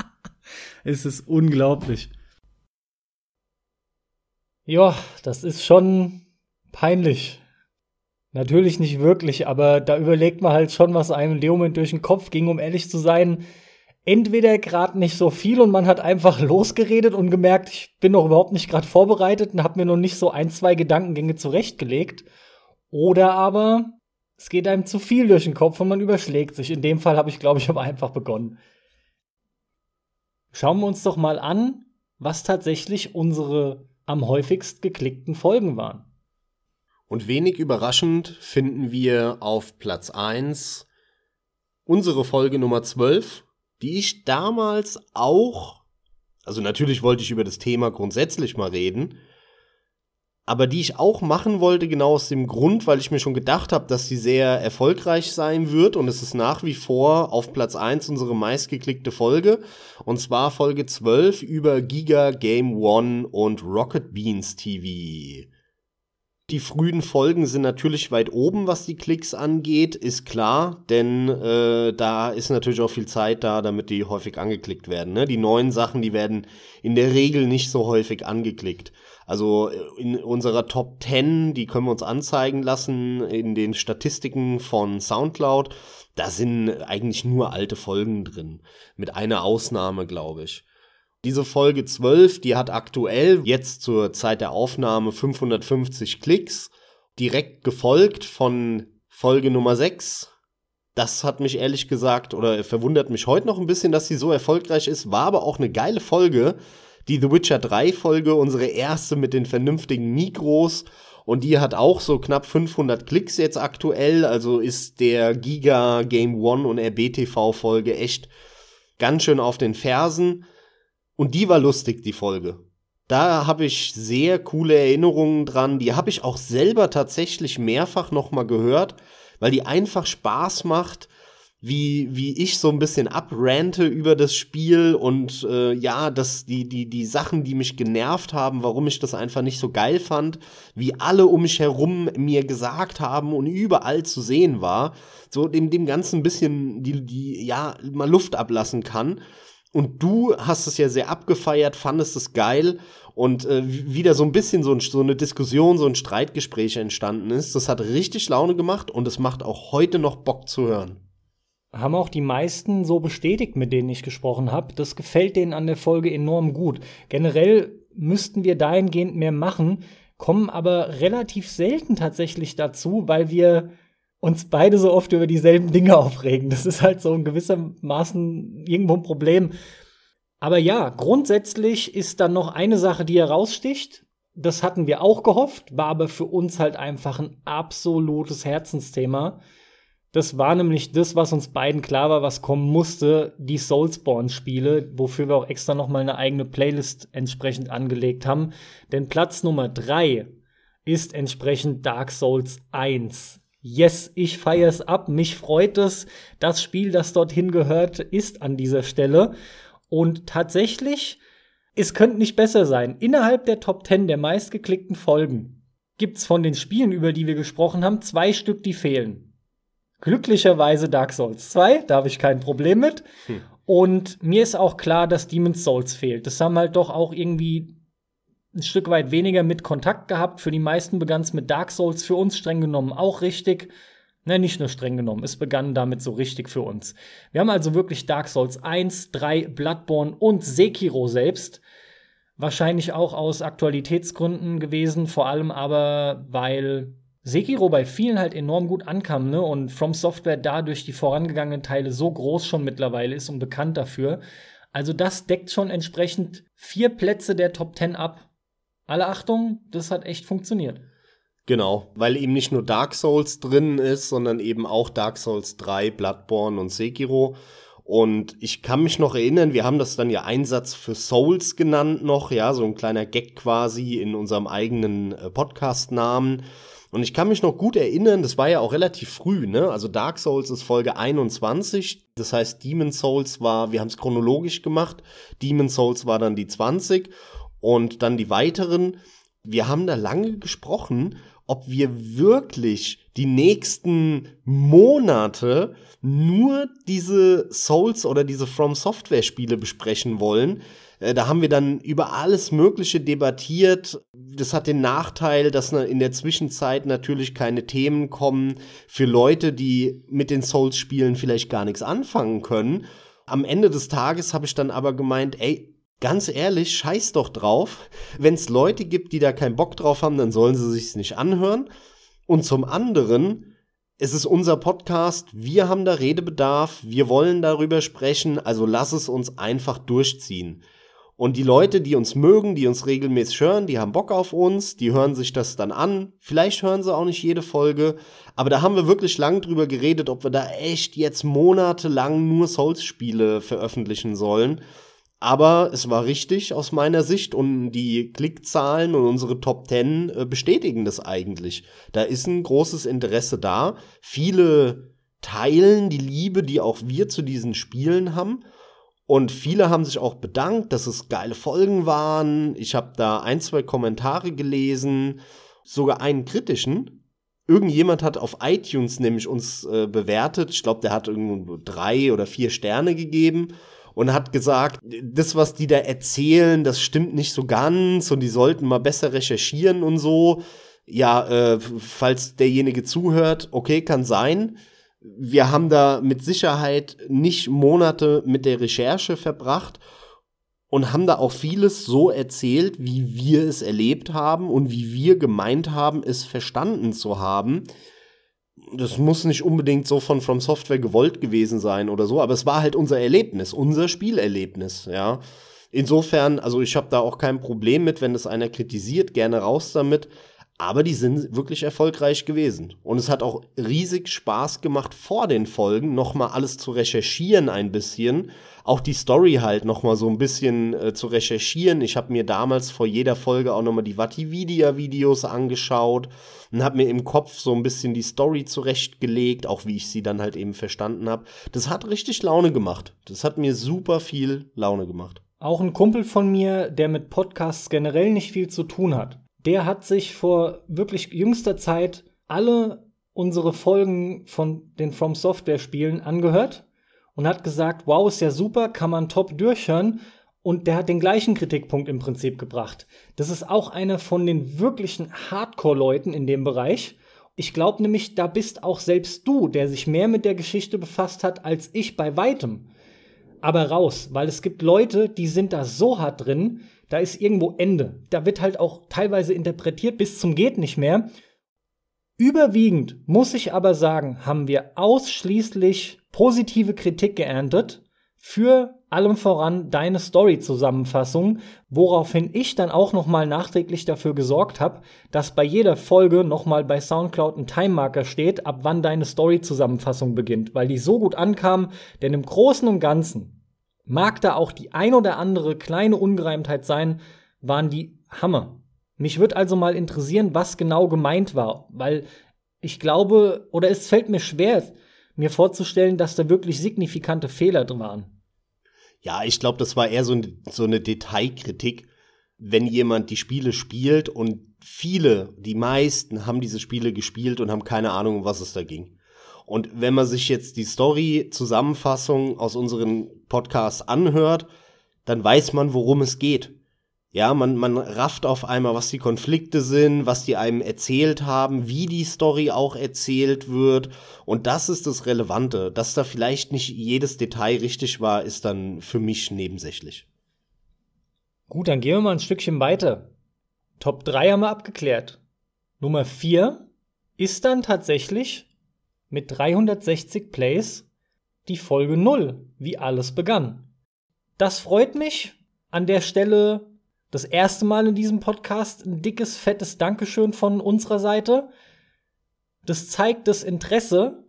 <laughs> es ist unglaublich. Ja, das ist schon peinlich. Natürlich nicht wirklich, aber da überlegt man halt schon, was einem in dem durch den Kopf ging, um ehrlich zu sein. Entweder gerade nicht so viel und man hat einfach <laughs> losgeredet und gemerkt, ich bin noch überhaupt nicht gerade vorbereitet und habe mir noch nicht so ein, zwei Gedankengänge zurechtgelegt. Oder aber es geht einem zu viel durch den Kopf und man überschlägt sich. In dem Fall habe ich, glaube ich, <laughs> aber einfach begonnen. Schauen wir uns doch mal an, was tatsächlich unsere am häufigst geklickten Folgen waren. Und wenig überraschend finden wir auf Platz 1 unsere Folge Nummer 12, die ich damals auch, also natürlich wollte ich über das Thema grundsätzlich mal reden, aber die ich auch machen wollte, genau aus dem Grund, weil ich mir schon gedacht habe, dass sie sehr erfolgreich sein wird und es ist nach wie vor auf Platz 1 unsere meistgeklickte Folge und zwar Folge 12 über Giga Game One und Rocket Beans TV. Die frühen Folgen sind natürlich weit oben, was die Klicks angeht, ist klar, denn äh, da ist natürlich auch viel Zeit da, damit die häufig angeklickt werden. Ne? Die neuen Sachen, die werden in der Regel nicht so häufig angeklickt. Also äh, in unserer Top 10, die können wir uns anzeigen lassen in den Statistiken von SoundCloud, da sind eigentlich nur alte Folgen drin. Mit einer Ausnahme, glaube ich. Diese Folge 12, die hat aktuell jetzt zur Zeit der Aufnahme 550 Klicks, direkt gefolgt von Folge Nummer 6. Das hat mich ehrlich gesagt oder verwundert mich heute noch ein bisschen, dass sie so erfolgreich ist, war aber auch eine geile Folge. Die The Witcher 3 Folge, unsere erste mit den vernünftigen Mikros und die hat auch so knapp 500 Klicks jetzt aktuell, also ist der Giga Game One und RBTV Folge echt ganz schön auf den Fersen. Und die war lustig, die Folge. Da habe ich sehr coole Erinnerungen dran. Die habe ich auch selber tatsächlich mehrfach nochmal gehört, weil die einfach Spaß macht, wie, wie ich so ein bisschen abrante über das Spiel und äh, ja, dass die, die, die Sachen, die mich genervt haben, warum ich das einfach nicht so geil fand, wie alle um mich herum mir gesagt haben und überall zu sehen war, so dem, dem Ganzen ein bisschen die, die, ja, mal Luft ablassen kann. Und du hast es ja sehr abgefeiert, fandest es geil und äh, wieder so ein bisschen so, ein, so eine Diskussion, so ein Streitgespräch entstanden ist. Das hat richtig Laune gemacht und es macht auch heute noch Bock zu hören. Haben auch die meisten so bestätigt, mit denen ich gesprochen habe. Das gefällt denen an der Folge enorm gut. Generell müssten wir dahingehend mehr machen, kommen aber relativ selten tatsächlich dazu, weil wir uns beide so oft über dieselben Dinge <laughs> aufregen. Das ist halt so in gewissermaßen irgendwo ein Problem. Aber ja, grundsätzlich ist dann noch eine Sache, die heraussticht. Das hatten wir auch gehofft, war aber für uns halt einfach ein absolutes Herzensthema. Das war nämlich das, was uns beiden klar war, was kommen musste, die Soulsborne-Spiele, wofür wir auch extra noch mal eine eigene Playlist entsprechend angelegt haben. Denn Platz Nummer drei ist entsprechend Dark Souls 1. Yes, ich feiere es ab. Mich freut es. Das Spiel, das dorthin gehört, ist an dieser Stelle. Und tatsächlich, es könnte nicht besser sein. Innerhalb der Top 10 der meistgeklickten Folgen gibt es von den Spielen, über die wir gesprochen haben, zwei Stück, die fehlen. Glücklicherweise Dark Souls 2, da habe ich kein Problem mit. Hm. Und mir ist auch klar, dass Demon's Souls fehlt. Das haben halt doch auch irgendwie ein Stück weit weniger mit Kontakt gehabt. Für die meisten begann es mit Dark Souls, für uns streng genommen auch richtig. Ne, nicht nur streng genommen, es begann damit so richtig für uns. Wir haben also wirklich Dark Souls 1, 3, Bloodborne und Sekiro selbst. Wahrscheinlich auch aus Aktualitätsgründen gewesen, vor allem aber, weil Sekiro bei vielen halt enorm gut ankam, ne? Und From Software dadurch die vorangegangenen Teile so groß schon mittlerweile ist und bekannt dafür. Also das deckt schon entsprechend vier Plätze der Top 10 ab alle Achtung, das hat echt funktioniert. Genau, weil eben nicht nur Dark Souls drin ist, sondern eben auch Dark Souls 3, Bloodborne und Sekiro. Und ich kann mich noch erinnern, wir haben das dann ja Einsatz für Souls genannt noch, ja, so ein kleiner Gag quasi in unserem eigenen äh, Podcast-Namen. Und ich kann mich noch gut erinnern, das war ja auch relativ früh, ne? Also Dark Souls ist Folge 21, das heißt Demon Souls war, wir haben es chronologisch gemacht, Demon Souls war dann die 20 und dann die weiteren. Wir haben da lange gesprochen, ob wir wirklich die nächsten Monate nur diese Souls oder diese From Software Spiele besprechen wollen. Äh, da haben wir dann über alles Mögliche debattiert. Das hat den Nachteil, dass in der Zwischenzeit natürlich keine Themen kommen für Leute, die mit den Souls-Spielen vielleicht gar nichts anfangen können. Am Ende des Tages habe ich dann aber gemeint, ey, ganz ehrlich, scheiß doch drauf. Wenn es Leute gibt, die da keinen Bock drauf haben, dann sollen sie sich's nicht anhören. Und zum anderen, es ist unser Podcast, wir haben da Redebedarf, wir wollen darüber sprechen, also lass es uns einfach durchziehen. Und die Leute, die uns mögen, die uns regelmäßig hören, die haben Bock auf uns, die hören sich das dann an. Vielleicht hören sie auch nicht jede Folge, aber da haben wir wirklich lang drüber geredet, ob wir da echt jetzt monatelang nur Souls-Spiele veröffentlichen sollen. Aber es war richtig aus meiner Sicht und die Klickzahlen und unsere Top 10 äh, bestätigen das eigentlich. Da ist ein großes Interesse da. Viele teilen die Liebe, die auch wir zu diesen Spielen haben. Und viele haben sich auch bedankt, dass es geile Folgen waren. Ich habe da ein, zwei Kommentare gelesen. sogar einen kritischen. Irgendjemand hat auf iTunes nämlich uns äh, bewertet. Ich glaube, der hat irgendwo drei oder vier Sterne gegeben und hat gesagt, das, was die da erzählen, das stimmt nicht so ganz und die sollten mal besser recherchieren und so. Ja, äh, falls derjenige zuhört, okay, kann sein. Wir haben da mit Sicherheit nicht Monate mit der Recherche verbracht und haben da auch vieles so erzählt, wie wir es erlebt haben und wie wir gemeint haben, es verstanden zu haben. Das muss nicht unbedingt so von From Software gewollt gewesen sein oder so, aber es war halt unser Erlebnis, unser Spielerlebnis, ja. Insofern, also ich habe da auch kein Problem mit, wenn das einer kritisiert, gerne raus damit. Aber die sind wirklich erfolgreich gewesen. Und es hat auch riesig Spaß gemacht, vor den Folgen nochmal alles zu recherchieren ein bisschen auch die Story halt noch mal so ein bisschen äh, zu recherchieren. Ich habe mir damals vor jeder Folge auch noch mal die Vatividia-Videos angeschaut und habe mir im Kopf so ein bisschen die Story zurechtgelegt, auch wie ich sie dann halt eben verstanden habe. Das hat richtig Laune gemacht. Das hat mir super viel Laune gemacht. Auch ein Kumpel von mir, der mit Podcasts generell nicht viel zu tun hat, der hat sich vor wirklich jüngster Zeit alle unsere Folgen von den From Software Spielen angehört und hat gesagt, wow, ist ja super, kann man top durchhören. Und der hat den gleichen Kritikpunkt im Prinzip gebracht. Das ist auch einer von den wirklichen Hardcore-Leuten in dem Bereich. Ich glaube nämlich, da bist auch selbst du, der sich mehr mit der Geschichte befasst hat als ich bei weitem. Aber raus, weil es gibt Leute, die sind da so hart drin, da ist irgendwo Ende. Da wird halt auch teilweise interpretiert bis zum geht nicht mehr. Überwiegend, muss ich aber sagen, haben wir ausschließlich positive Kritik geerntet für allem voran deine Story-Zusammenfassung, woraufhin ich dann auch nochmal nachträglich dafür gesorgt habe, dass bei jeder Folge nochmal bei Soundcloud ein Timemarker steht, ab wann deine Story-Zusammenfassung beginnt, weil die so gut ankam, denn im Großen und Ganzen mag da auch die ein oder andere kleine Ungereimtheit sein, waren die Hammer. Mich würde also mal interessieren, was genau gemeint war, weil ich glaube, oder es fällt mir schwer, mir vorzustellen, dass da wirklich signifikante Fehler drin waren. Ja, ich glaube, das war eher so, so eine Detailkritik, wenn jemand die Spiele spielt und viele, die meisten haben diese Spiele gespielt und haben keine Ahnung, um was es da ging. Und wenn man sich jetzt die Story-Zusammenfassung aus unseren Podcasts anhört, dann weiß man, worum es geht. Ja, man, man rafft auf einmal, was die Konflikte sind, was die einem erzählt haben, wie die Story auch erzählt wird. Und das ist das Relevante. Dass da vielleicht nicht jedes Detail richtig war, ist dann für mich nebensächlich. Gut, dann gehen wir mal ein Stückchen weiter. Top 3 haben wir abgeklärt. Nummer 4 ist dann tatsächlich mit 360 Plays die Folge 0, wie alles begann. Das freut mich. An der Stelle das erste Mal in diesem Podcast ein dickes, fettes Dankeschön von unserer Seite. Das zeigt das Interesse,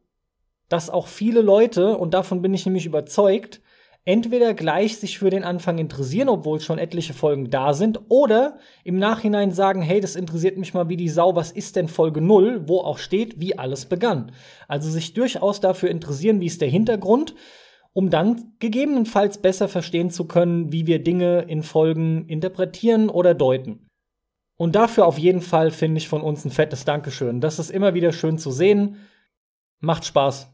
dass auch viele Leute, und davon bin ich nämlich überzeugt, entweder gleich sich für den Anfang interessieren, obwohl schon etliche Folgen da sind, oder im Nachhinein sagen, hey, das interessiert mich mal wie die Sau, was ist denn Folge 0, wo auch steht, wie alles begann. Also sich durchaus dafür interessieren, wie ist der Hintergrund um dann gegebenenfalls besser verstehen zu können, wie wir Dinge in Folgen interpretieren oder deuten. Und dafür auf jeden Fall finde ich von uns ein fettes Dankeschön. Das ist immer wieder schön zu sehen. Macht Spaß.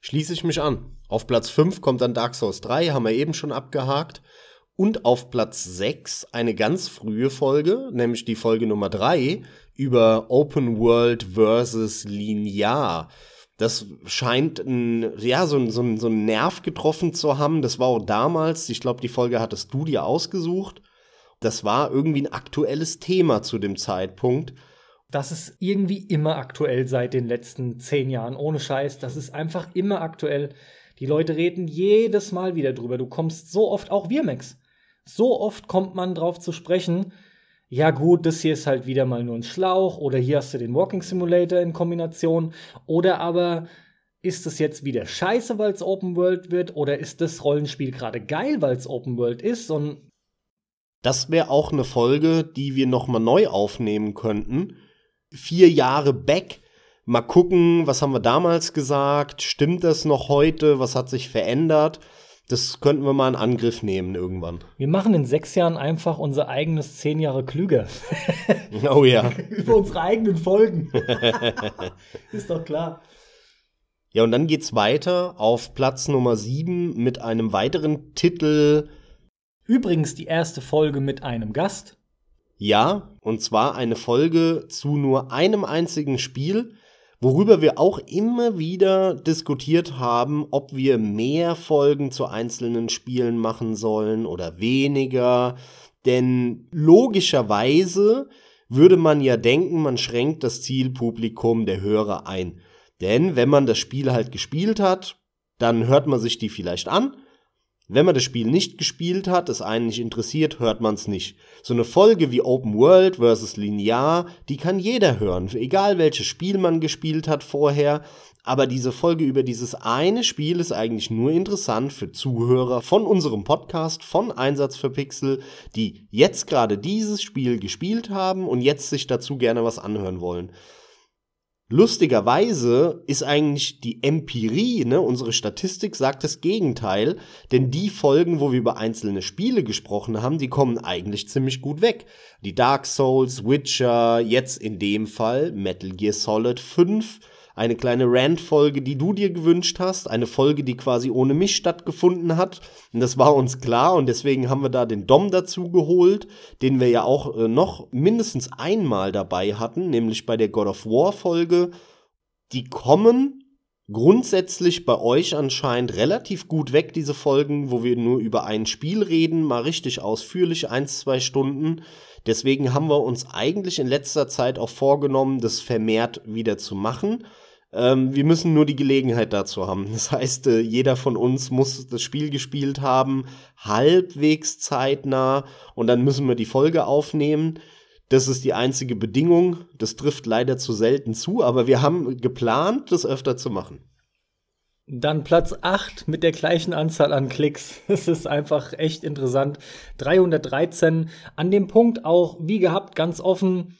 Schließe ich mich an. Auf Platz 5 kommt dann Dark Souls 3, haben wir eben schon abgehakt. Und auf Platz 6 eine ganz frühe Folge, nämlich die Folge Nummer 3 über Open World versus Linear. Das scheint ein, ja, so, so, so einen Nerv getroffen zu haben. Das war auch damals, ich glaube, die Folge hattest du dir ausgesucht. Das war irgendwie ein aktuelles Thema zu dem Zeitpunkt. Das ist irgendwie immer aktuell seit den letzten zehn Jahren, ohne Scheiß. Das ist einfach immer aktuell. Die Leute reden jedes Mal wieder drüber. Du kommst so oft, auch wir, Max. So oft kommt man drauf zu sprechen ja gut, das hier ist halt wieder mal nur ein Schlauch oder hier hast du den Walking Simulator in Kombination oder aber ist es jetzt wieder scheiße, weil es Open World wird oder ist das Rollenspiel gerade geil, weil es Open World ist und das wäre auch eine Folge, die wir noch mal neu aufnehmen könnten. Vier Jahre back. Mal gucken, was haben wir damals gesagt? Stimmt das noch heute? Was hat sich verändert? Das könnten wir mal in Angriff nehmen irgendwann. Wir machen in sechs Jahren einfach unser eigenes zehn Jahre klüger. <laughs> oh ja. <laughs> Über unsere eigenen Folgen. <laughs> Ist doch klar. Ja, und dann geht's weiter auf Platz Nummer 7 mit einem weiteren Titel. Übrigens die erste Folge mit einem Gast. Ja, und zwar eine Folge zu nur einem einzigen Spiel, worüber wir auch immer wieder diskutiert haben, ob wir mehr Folgen zu einzelnen Spielen machen sollen oder weniger. Denn logischerweise würde man ja denken, man schränkt das Zielpublikum der Hörer ein. Denn wenn man das Spiel halt gespielt hat, dann hört man sich die vielleicht an. Wenn man das Spiel nicht gespielt hat, es einen nicht interessiert, hört man es nicht. So eine Folge wie Open World versus Linear, die kann jeder hören, egal welches Spiel man gespielt hat vorher. Aber diese Folge über dieses eine Spiel ist eigentlich nur interessant für Zuhörer von unserem Podcast von Einsatz für Pixel, die jetzt gerade dieses Spiel gespielt haben und jetzt sich dazu gerne was anhören wollen. Lustigerweise ist eigentlich die Empirie, ne, unsere Statistik sagt das Gegenteil, denn die Folgen, wo wir über einzelne Spiele gesprochen haben, die kommen eigentlich ziemlich gut weg. Die Dark Souls, Witcher, jetzt in dem Fall Metal Gear Solid 5, eine kleine Rant-Folge, die du dir gewünscht hast, eine Folge, die quasi ohne mich stattgefunden hat. Und das war uns klar und deswegen haben wir da den Dom dazu geholt, den wir ja auch äh, noch mindestens einmal dabei hatten, nämlich bei der God of War-Folge. Die kommen grundsätzlich bei euch anscheinend relativ gut weg, diese Folgen, wo wir nur über ein Spiel reden, mal richtig ausführlich, eins, zwei Stunden. Deswegen haben wir uns eigentlich in letzter Zeit auch vorgenommen, das vermehrt wieder zu machen. Ähm, wir müssen nur die Gelegenheit dazu haben. Das heißt, äh, jeder von uns muss das Spiel gespielt haben, halbwegs zeitnah, und dann müssen wir die Folge aufnehmen. Das ist die einzige Bedingung. Das trifft leider zu selten zu, aber wir haben geplant, das öfter zu machen. Dann Platz 8 mit der gleichen Anzahl an Klicks. <laughs> Es ist einfach echt interessant. 313. An dem Punkt auch, wie gehabt, ganz offen.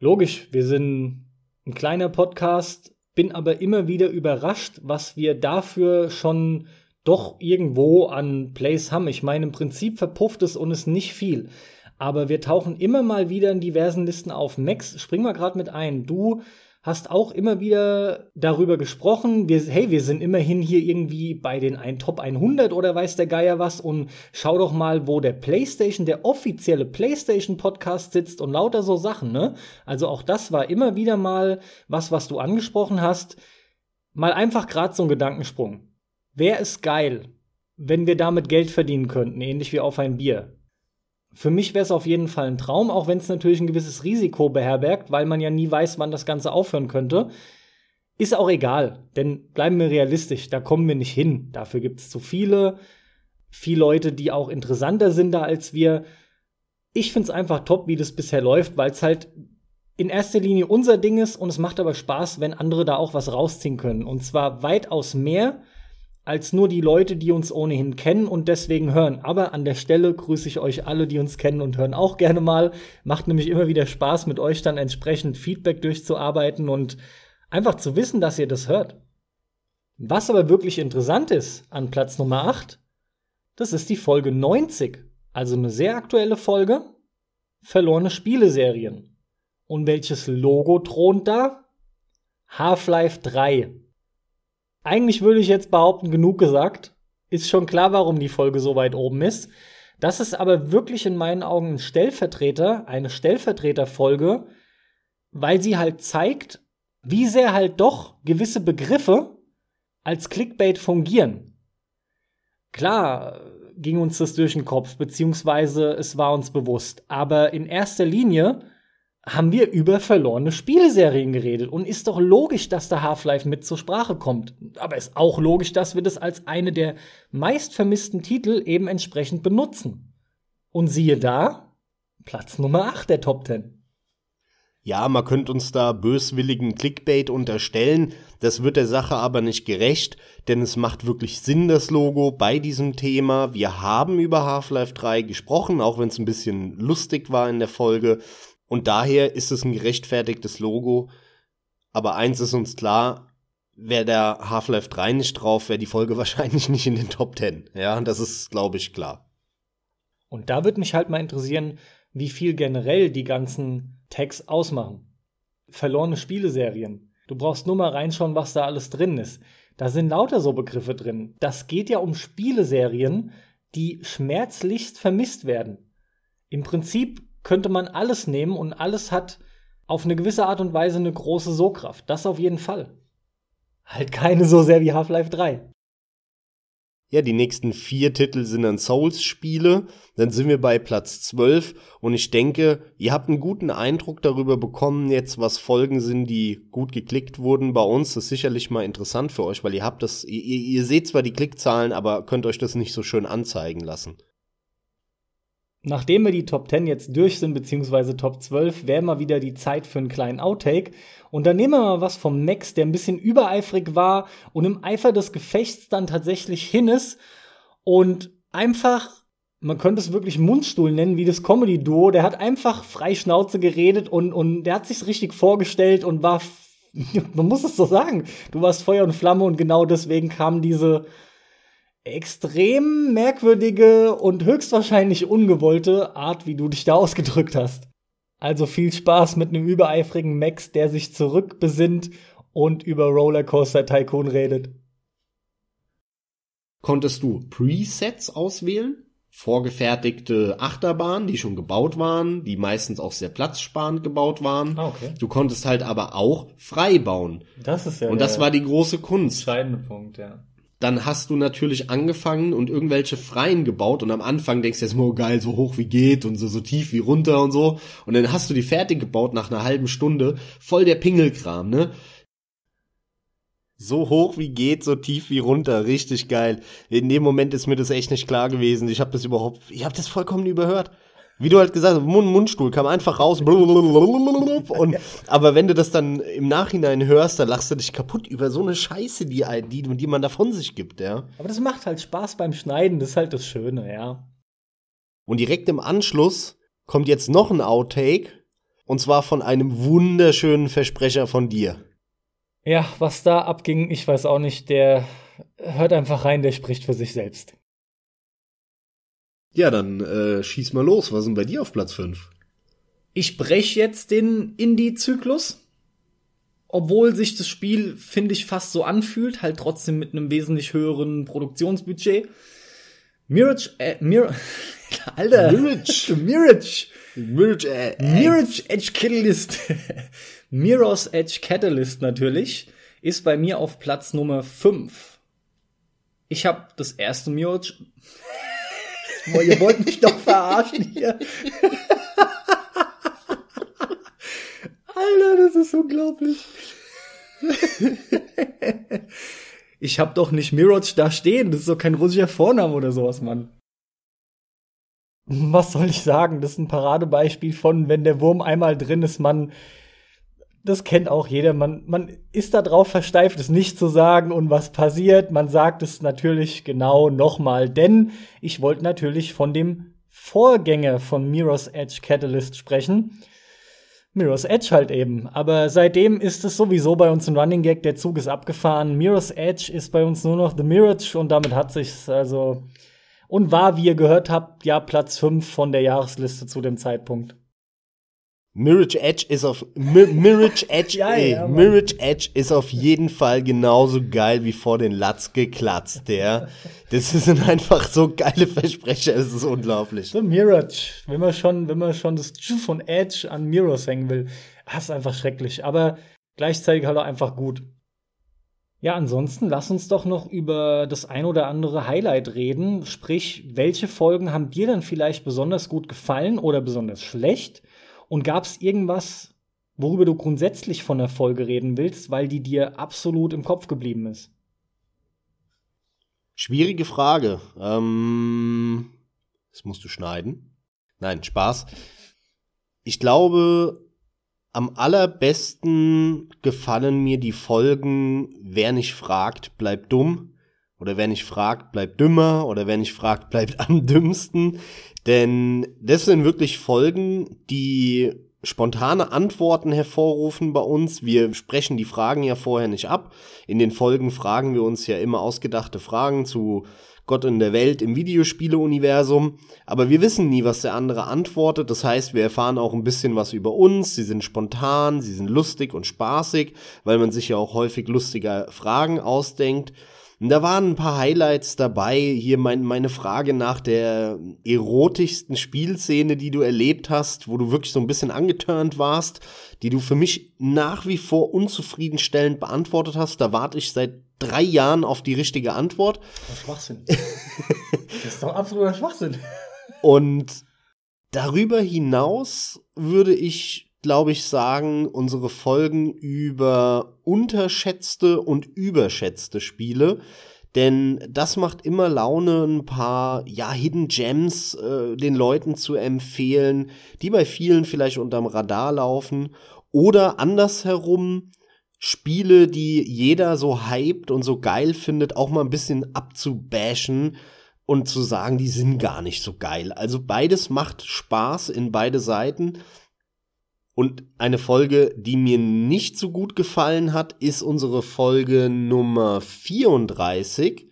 Logisch, wir sind ein kleiner Podcast, bin aber immer wieder überrascht, was wir dafür schon doch irgendwo an Plays haben. Ich meine, im Prinzip verpufft es und ist nicht viel. Aber wir tauchen immer mal wieder in diversen Listen auf. Max, spring mal gerade mit ein. Du hast auch immer wieder darüber gesprochen. Wir, hey, wir sind immerhin hier irgendwie bei den ein Top 100 oder weiß der Geier was und schau doch mal, wo der PlayStation, der offizielle PlayStation Podcast sitzt und lauter so Sachen, ne? Also auch das war immer wieder mal was, was du angesprochen hast. Mal einfach gerade so ein Gedankensprung. Wer ist geil, wenn wir damit Geld verdienen könnten, ähnlich wie auf ein Bier? Für mich wäre es auf jeden Fall ein Traum, auch wenn es natürlich ein gewisses Risiko beherbergt, weil man ja nie weiß, wann das Ganze aufhören könnte. Ist auch egal, denn bleiben wir realistisch, da kommen wir nicht hin. Dafür gibt es zu viele, viele Leute, die auch interessanter sind da als wir. Ich finde es einfach top, wie das bisher läuft, weil es halt in erster Linie unser Ding ist und es macht aber Spaß, wenn andere da auch was rausziehen können. Und zwar weitaus mehr, als nur die Leute, die uns ohnehin kennen und deswegen hören. Aber an der Stelle grüße ich euch alle, die uns kennen und hören auch gerne mal. Macht nämlich immer wieder Spaß, mit euch dann entsprechend Feedback durchzuarbeiten und einfach zu wissen, dass ihr das hört. Was aber wirklich interessant ist an Platz Nummer 8, das ist die Folge 90. Also eine sehr aktuelle Folge. Verlorene Spieleserien. Und welches Logo thront da? Half-Life 3. Eigentlich würde ich jetzt behaupten, genug gesagt. Ist schon klar, warum die Folge so weit oben ist. Das ist aber wirklich in meinen Augen ein Stellvertreter, eine Stellvertreterfolge, weil sie halt zeigt, wie sehr halt doch gewisse Begriffe als Clickbait fungieren. Klar ging uns das durch den Kopf, beziehungsweise es war uns bewusst, aber in erster Linie haben wir über verlorene Spieleserien geredet. Und ist doch logisch, dass da Half-Life mit zur Sprache kommt. Aber ist auch logisch, dass wir das als eine der meist vermissten Titel eben entsprechend benutzen. Und siehe da, Platz Nummer 8 der Top 10. Ja, man könnte uns da böswilligen Clickbait unterstellen. Das wird der Sache aber nicht gerecht, denn es macht wirklich Sinn, das Logo bei diesem Thema. Wir haben über Half-Life 3 gesprochen, auch wenn es ein bisschen lustig war in der Folge. Und daher ist es ein gerechtfertigtes Logo. Aber eins ist uns klar, wäre der Half-Life 3 nicht drauf, wäre die Folge <laughs> wahrscheinlich nicht in den Top 10. Ja, das ist, glaube ich, klar. Und da würde mich halt mal interessieren, wie viel generell die ganzen Tags ausmachen. Verlorene Spieleserien. Du brauchst nur mal reinschauen, was da alles drin ist. Da sind lauter so Begriffe drin. Das geht ja um Spieleserien, die schmerzlichst vermisst werden. Im Prinzip könnte man alles nehmen und alles hat auf eine gewisse Art und Weise eine große So-Kraft. Das auf jeden Fall. Halt keine so sehr wie Half-Life 3. Ja, die nächsten vier Titel sind dann Souls-Spiele. Dann sind wir bei Platz 12. Und ich denke, ihr habt einen guten Eindruck darüber bekommen, jetzt was Folgen sind, die gut geklickt wurden bei uns. Das ist sicherlich mal interessant für euch, weil ihr habt das, ihr, ihr seht zwar die Klickzahlen, aber könnt euch das nicht so schön anzeigen lassen. Nachdem wir die Top 10 jetzt durch sind, beziehungsweise Top 12, wäre mal wieder die Zeit für einen kleinen Outtake. Und dann nehmen wir mal was vom Max, der ein bisschen übereifrig war und im Eifer des Gefechts dann tatsächlich hin ist und einfach, man könnte es wirklich Mundstuhl nennen, wie das Comedy-Duo, der hat einfach frei Schnauze geredet und, und der hat sich richtig vorgestellt und war, <laughs> man muss es so sagen, du warst Feuer und Flamme und genau deswegen kam diese, extrem merkwürdige und höchstwahrscheinlich ungewollte Art, wie du dich da ausgedrückt hast. Also viel Spaß mit einem übereifrigen Max, der sich zurückbesinnt und über Rollercoaster Tycoon redet. Konntest du Presets auswählen? Vorgefertigte Achterbahnen, die schon gebaut waren, die meistens auch sehr platzsparend gebaut waren. Ah, okay. Du konntest halt aber auch frei bauen. Das ist ja Und das war die große Kunst. entscheidende Punkt, ja dann hast du natürlich angefangen und irgendwelche Freien gebaut und am Anfang denkst du jetzt mal, oh geil, so hoch wie geht und so, so tief wie runter und so. Und dann hast du die fertig gebaut nach einer halben Stunde, voll der Pingelkram, ne? So hoch wie geht, so tief wie runter, richtig geil. In dem Moment ist mir das echt nicht klar gewesen. Ich habe das überhaupt, ich habe das vollkommen überhört. Wie du halt gesagt hast, Mund, Mundstuhl kam einfach raus. Und, aber wenn du das dann im Nachhinein hörst, dann lachst du dich kaputt über so eine Scheiße, die, die, die man da von sich gibt, ja. Aber das macht halt Spaß beim Schneiden, das ist halt das Schöne, ja. Und direkt im Anschluss kommt jetzt noch ein Outtake. Und zwar von einem wunderschönen Versprecher von dir. Ja, was da abging, ich weiß auch nicht. Der hört einfach rein, der spricht für sich selbst. Ja, dann äh, schieß mal los. Was denn bei dir auf Platz 5? Ich breche jetzt den Indie-Zyklus. Obwohl sich das Spiel, finde ich, fast so anfühlt, halt trotzdem mit einem wesentlich höheren Produktionsbudget. Mirage, äh, Mir <laughs> Alter. Mirage. <laughs> Mirage. Mirage, äh, Mirage Edge Catalyst. <laughs> Mirror's Edge Catalyst natürlich ist bei mir auf Platz Nummer 5. Ich habe das erste Mirage Boah, ihr wollt mich doch verarschen hier. Alter, das ist unglaublich. ich hab doch nicht Mirage da stehen. Das ist doch kein russischer Vorname oder sowas, Mann. Was soll ich sagen? Das ist ein Paradebeispiel von, wenn der Wurm einmal drin ist, man das kennt auch jeder. Man, man ist darauf versteift, es nicht zu sagen und was passiert. Man sagt es natürlich genau nochmal, denn ich wollte natürlich von dem Vorgänger von Mirror's Edge Catalyst sprechen. Mirror's Edge halt eben. Aber seitdem ist es sowieso bei uns ein Running Gag, der Zug ist abgefahren. Mirror's Edge ist bei uns nur noch The Mirage und damit hat sich's also und war, wie ihr gehört habt, ja Platz 5 von der Jahresliste zu dem Zeitpunkt. Mirage Edge ist auf Mi Mirage Edge, <laughs> ja, ey, ja, Mirage Edge ist auf jeden Fall genauso geil wie vor den Latz geklatzt, der. Das <laughs> sind einfach so geile Versprecher, es ist unglaublich. So Mirage, wenn man schon, wenn man schon das von Edge an Mirrors hängen will, das ist einfach schrecklich, aber gleichzeitig halt auch einfach gut. Ja, ansonsten lass uns doch noch über das ein oder andere Highlight reden. Sprich, welche Folgen haben dir dann vielleicht besonders gut gefallen oder besonders schlecht? Und gab es irgendwas, worüber du grundsätzlich von der Folge reden willst, weil die dir absolut im Kopf geblieben ist? Schwierige Frage. Ähm, das musst du schneiden. Nein, Spaß. Ich glaube, am allerbesten gefallen mir die Folgen, wer nicht fragt, bleibt dumm. Oder wer nicht fragt, bleibt dümmer. Oder wer nicht fragt, bleibt am dümmsten. Denn das sind wirklich Folgen, die spontane Antworten hervorrufen bei uns. Wir sprechen die Fragen ja vorher nicht ab. In den Folgen fragen wir uns ja immer ausgedachte Fragen zu Gott in der Welt im Videospiele-Universum. Aber wir wissen nie, was der andere antwortet. Das heißt, wir erfahren auch ein bisschen was über uns. Sie sind spontan, sie sind lustig und spaßig, weil man sich ja auch häufig lustige Fragen ausdenkt. Und da waren ein paar Highlights dabei. Hier mein, meine Frage nach der erotischsten Spielszene, die du erlebt hast, wo du wirklich so ein bisschen angetörnt warst, die du für mich nach wie vor unzufriedenstellend beantwortet hast. Da warte ich seit drei Jahren auf die richtige Antwort. Das ist Schwachsinn. das ist doch absoluter Schwachsinn. Und darüber hinaus würde ich glaube ich, sagen, unsere Folgen über unterschätzte und überschätzte Spiele. Denn das macht immer Laune, ein paar, ja, Hidden Gems äh, den Leuten zu empfehlen, die bei vielen vielleicht unterm Radar laufen. Oder andersherum, Spiele, die jeder so hypt und so geil findet, auch mal ein bisschen abzubashen und zu sagen, die sind gar nicht so geil. Also beides macht Spaß in beide Seiten. Und eine Folge, die mir nicht so gut gefallen hat, ist unsere Folge Nummer 34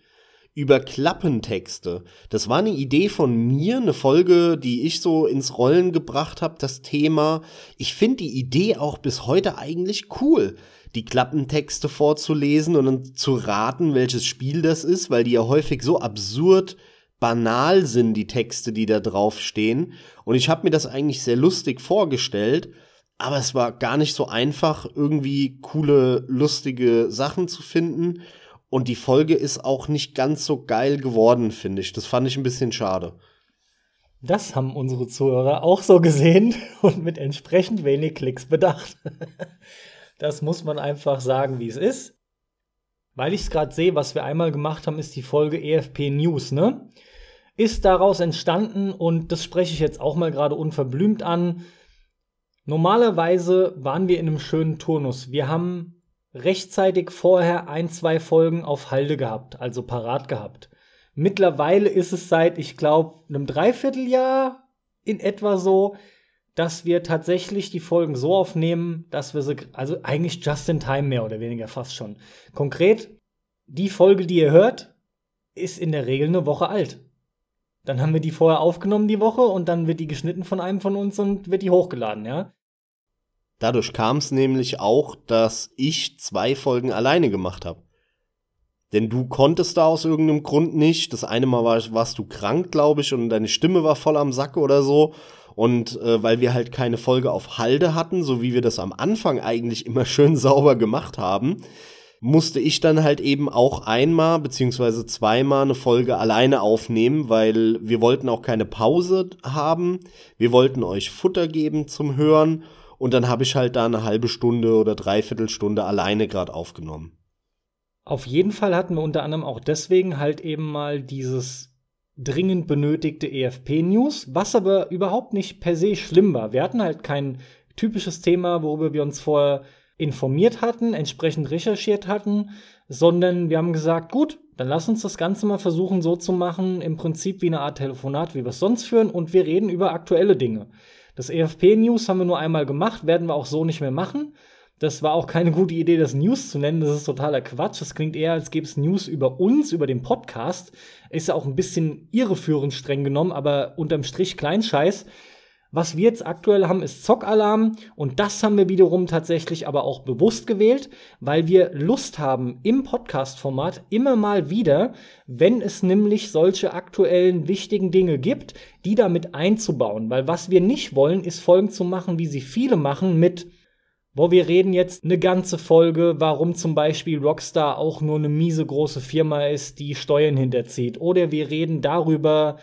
über Klappentexte. Das war eine Idee von mir, eine Folge, die ich so ins Rollen gebracht habe, das Thema. Ich finde die Idee auch bis heute eigentlich cool, die Klappentexte vorzulesen und dann zu raten, welches Spiel das ist, weil die ja häufig so absurd banal sind, die Texte, die da drauf stehen. Und ich habe mir das eigentlich sehr lustig vorgestellt aber es war gar nicht so einfach, irgendwie coole, lustige Sachen zu finden. Und die Folge ist auch nicht ganz so geil geworden, finde ich. Das fand ich ein bisschen schade. Das haben unsere Zuhörer auch so gesehen <laughs> und mit entsprechend wenig Klicks bedacht. <laughs> Das muss man einfach sagen, wie es ist. Weil ich es gerade sehe, was wir einmal gemacht haben, ist die Folge EFP News, ne? Ist daraus entstanden und das spreche ich jetzt auch mal gerade unverblümt an Normalerweise waren wir in einem schönen Turnus. Wir haben rechtzeitig vorher ein, zwei Folgen auf Halde gehabt, also parat gehabt. Mittlerweile ist es seit, ich glaube, einem Dreivierteljahr in etwa so, dass wir tatsächlich die Folgen so aufnehmen, dass wir sie, also eigentlich just in time mehr oder weniger fast schon. Konkret, die Folge, die ihr hört, ist in der Regel eine Woche alt. Dann haben wir die vorher aufgenommen die Woche und dann wird die geschnitten von einem von uns und wird die hochgeladen, ja. Dadurch kam es nämlich auch, dass ich zwei Folgen alleine gemacht habe. Denn du konntest da aus irgendeinem Grund nicht. Das eine Mal war, warst du krank, glaube ich, und deine Stimme war voll am Sack oder so. Und äh, weil wir halt keine Folge auf Halde hatten, so wie wir das am Anfang eigentlich immer <laughs> schön sauber gemacht haben, musste ich dann halt eben auch einmal beziehungsweise zweimal eine Folge alleine aufnehmen, weil wir wollten auch keine Pause haben. Wir wollten euch Futter geben zum Hören und dann habe ich halt da eine halbe Stunde oder dreiviertel Stunde alleine gerade aufgenommen. Auf jeden Fall hatten wir unter anderem auch deswegen halt eben mal dieses dringend benötigte EFP-News, was aber überhaupt nicht per se schlimm war. Wir hatten halt kein typisches Thema, worüber wir uns vorher informiert hatten, entsprechend recherchiert hatten, sondern wir haben gesagt, gut, dann lass uns das Ganze mal versuchen so zu machen, im Prinzip wie eine Art Telefonat, wie wir es sonst führen, und wir reden über aktuelle Dinge. Das EFP-News haben wir nur einmal gemacht, werden wir auch so nicht mehr machen. Das war auch keine gute Idee, das News zu nennen. Das ist totaler Quatsch. Das klingt eher, als gäbe es News über uns, über den Podcast. Ist ja auch ein bisschen irreführend streng genommen, aber unterm Strich Kleinscheiß. Was wir jetzt aktuell haben, ist Zockalarm und das haben wir wiederum tatsächlich aber auch bewusst gewählt, weil wir Lust haben im Podcast-Format immer mal wieder, wenn es nämlich solche aktuellen wichtigen Dinge gibt, die damit einzubauen. Weil was wir nicht wollen, ist Folgen zu machen, wie sie viele machen, mit wo wir reden jetzt eine ganze Folge, warum zum Beispiel Rockstar auch nur eine miese große Firma ist, die Steuern hinterzieht. Oder wir reden darüber,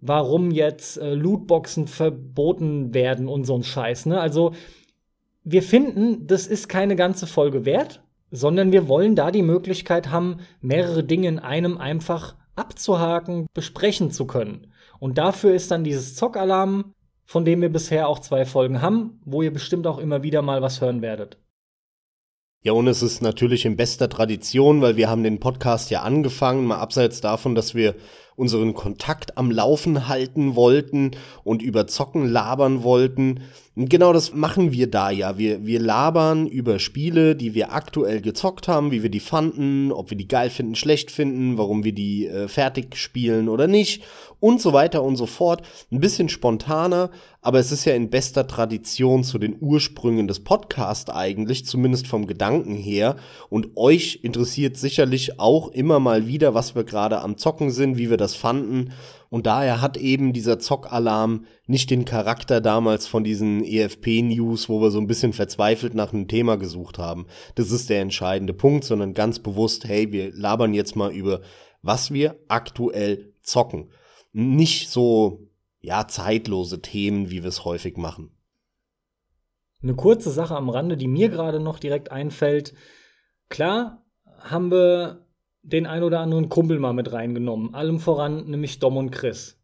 warum jetzt äh, Lootboxen verboten werden und so ein Scheiß. Ne? Also wir finden, das ist keine ganze Folge wert, sondern wir wollen da die Möglichkeit haben, mehrere Dinge in einem einfach abzuhaken, besprechen zu können. Und dafür ist dann dieses Zockalarm, von dem wir bisher auch zwei Folgen haben, wo ihr bestimmt auch immer wieder mal was hören werdet. Ja, und es ist natürlich in bester Tradition, weil wir haben den Podcast ja angefangen, mal abseits davon, dass wir unseren Kontakt am Laufen halten wollten und über Zocken labern wollten. Genau das machen wir da ja. Wir, wir labern über Spiele, die wir aktuell gezockt haben, wie wir die fanden, ob wir die geil finden, schlecht finden, warum wir die äh, fertig spielen oder nicht und so weiter und so fort. Ein bisschen spontaner, aber es ist ja in bester Tradition zu den Ursprüngen des Podcasts eigentlich, zumindest vom Gedanken her. Und euch interessiert sicherlich auch immer mal wieder, was wir gerade am Zocken sind, wie wir das fanden. Und daher hat eben dieser Zockalarm nicht den Charakter damals von diesen EFP-News, wo wir so ein bisschen verzweifelt nach einem Thema gesucht haben. Das ist der entscheidende Punkt, sondern ganz bewusst, hey, wir labern jetzt mal über, was wir aktuell zocken. Nicht so, ja, zeitlose Themen, wie wir es häufig machen. Eine kurze Sache am Rande, die mir gerade noch direkt einfällt. Klar haben wir den ein oder anderen Kumpel mal mit reingenommen. Allem voran nämlich Dom und Chris.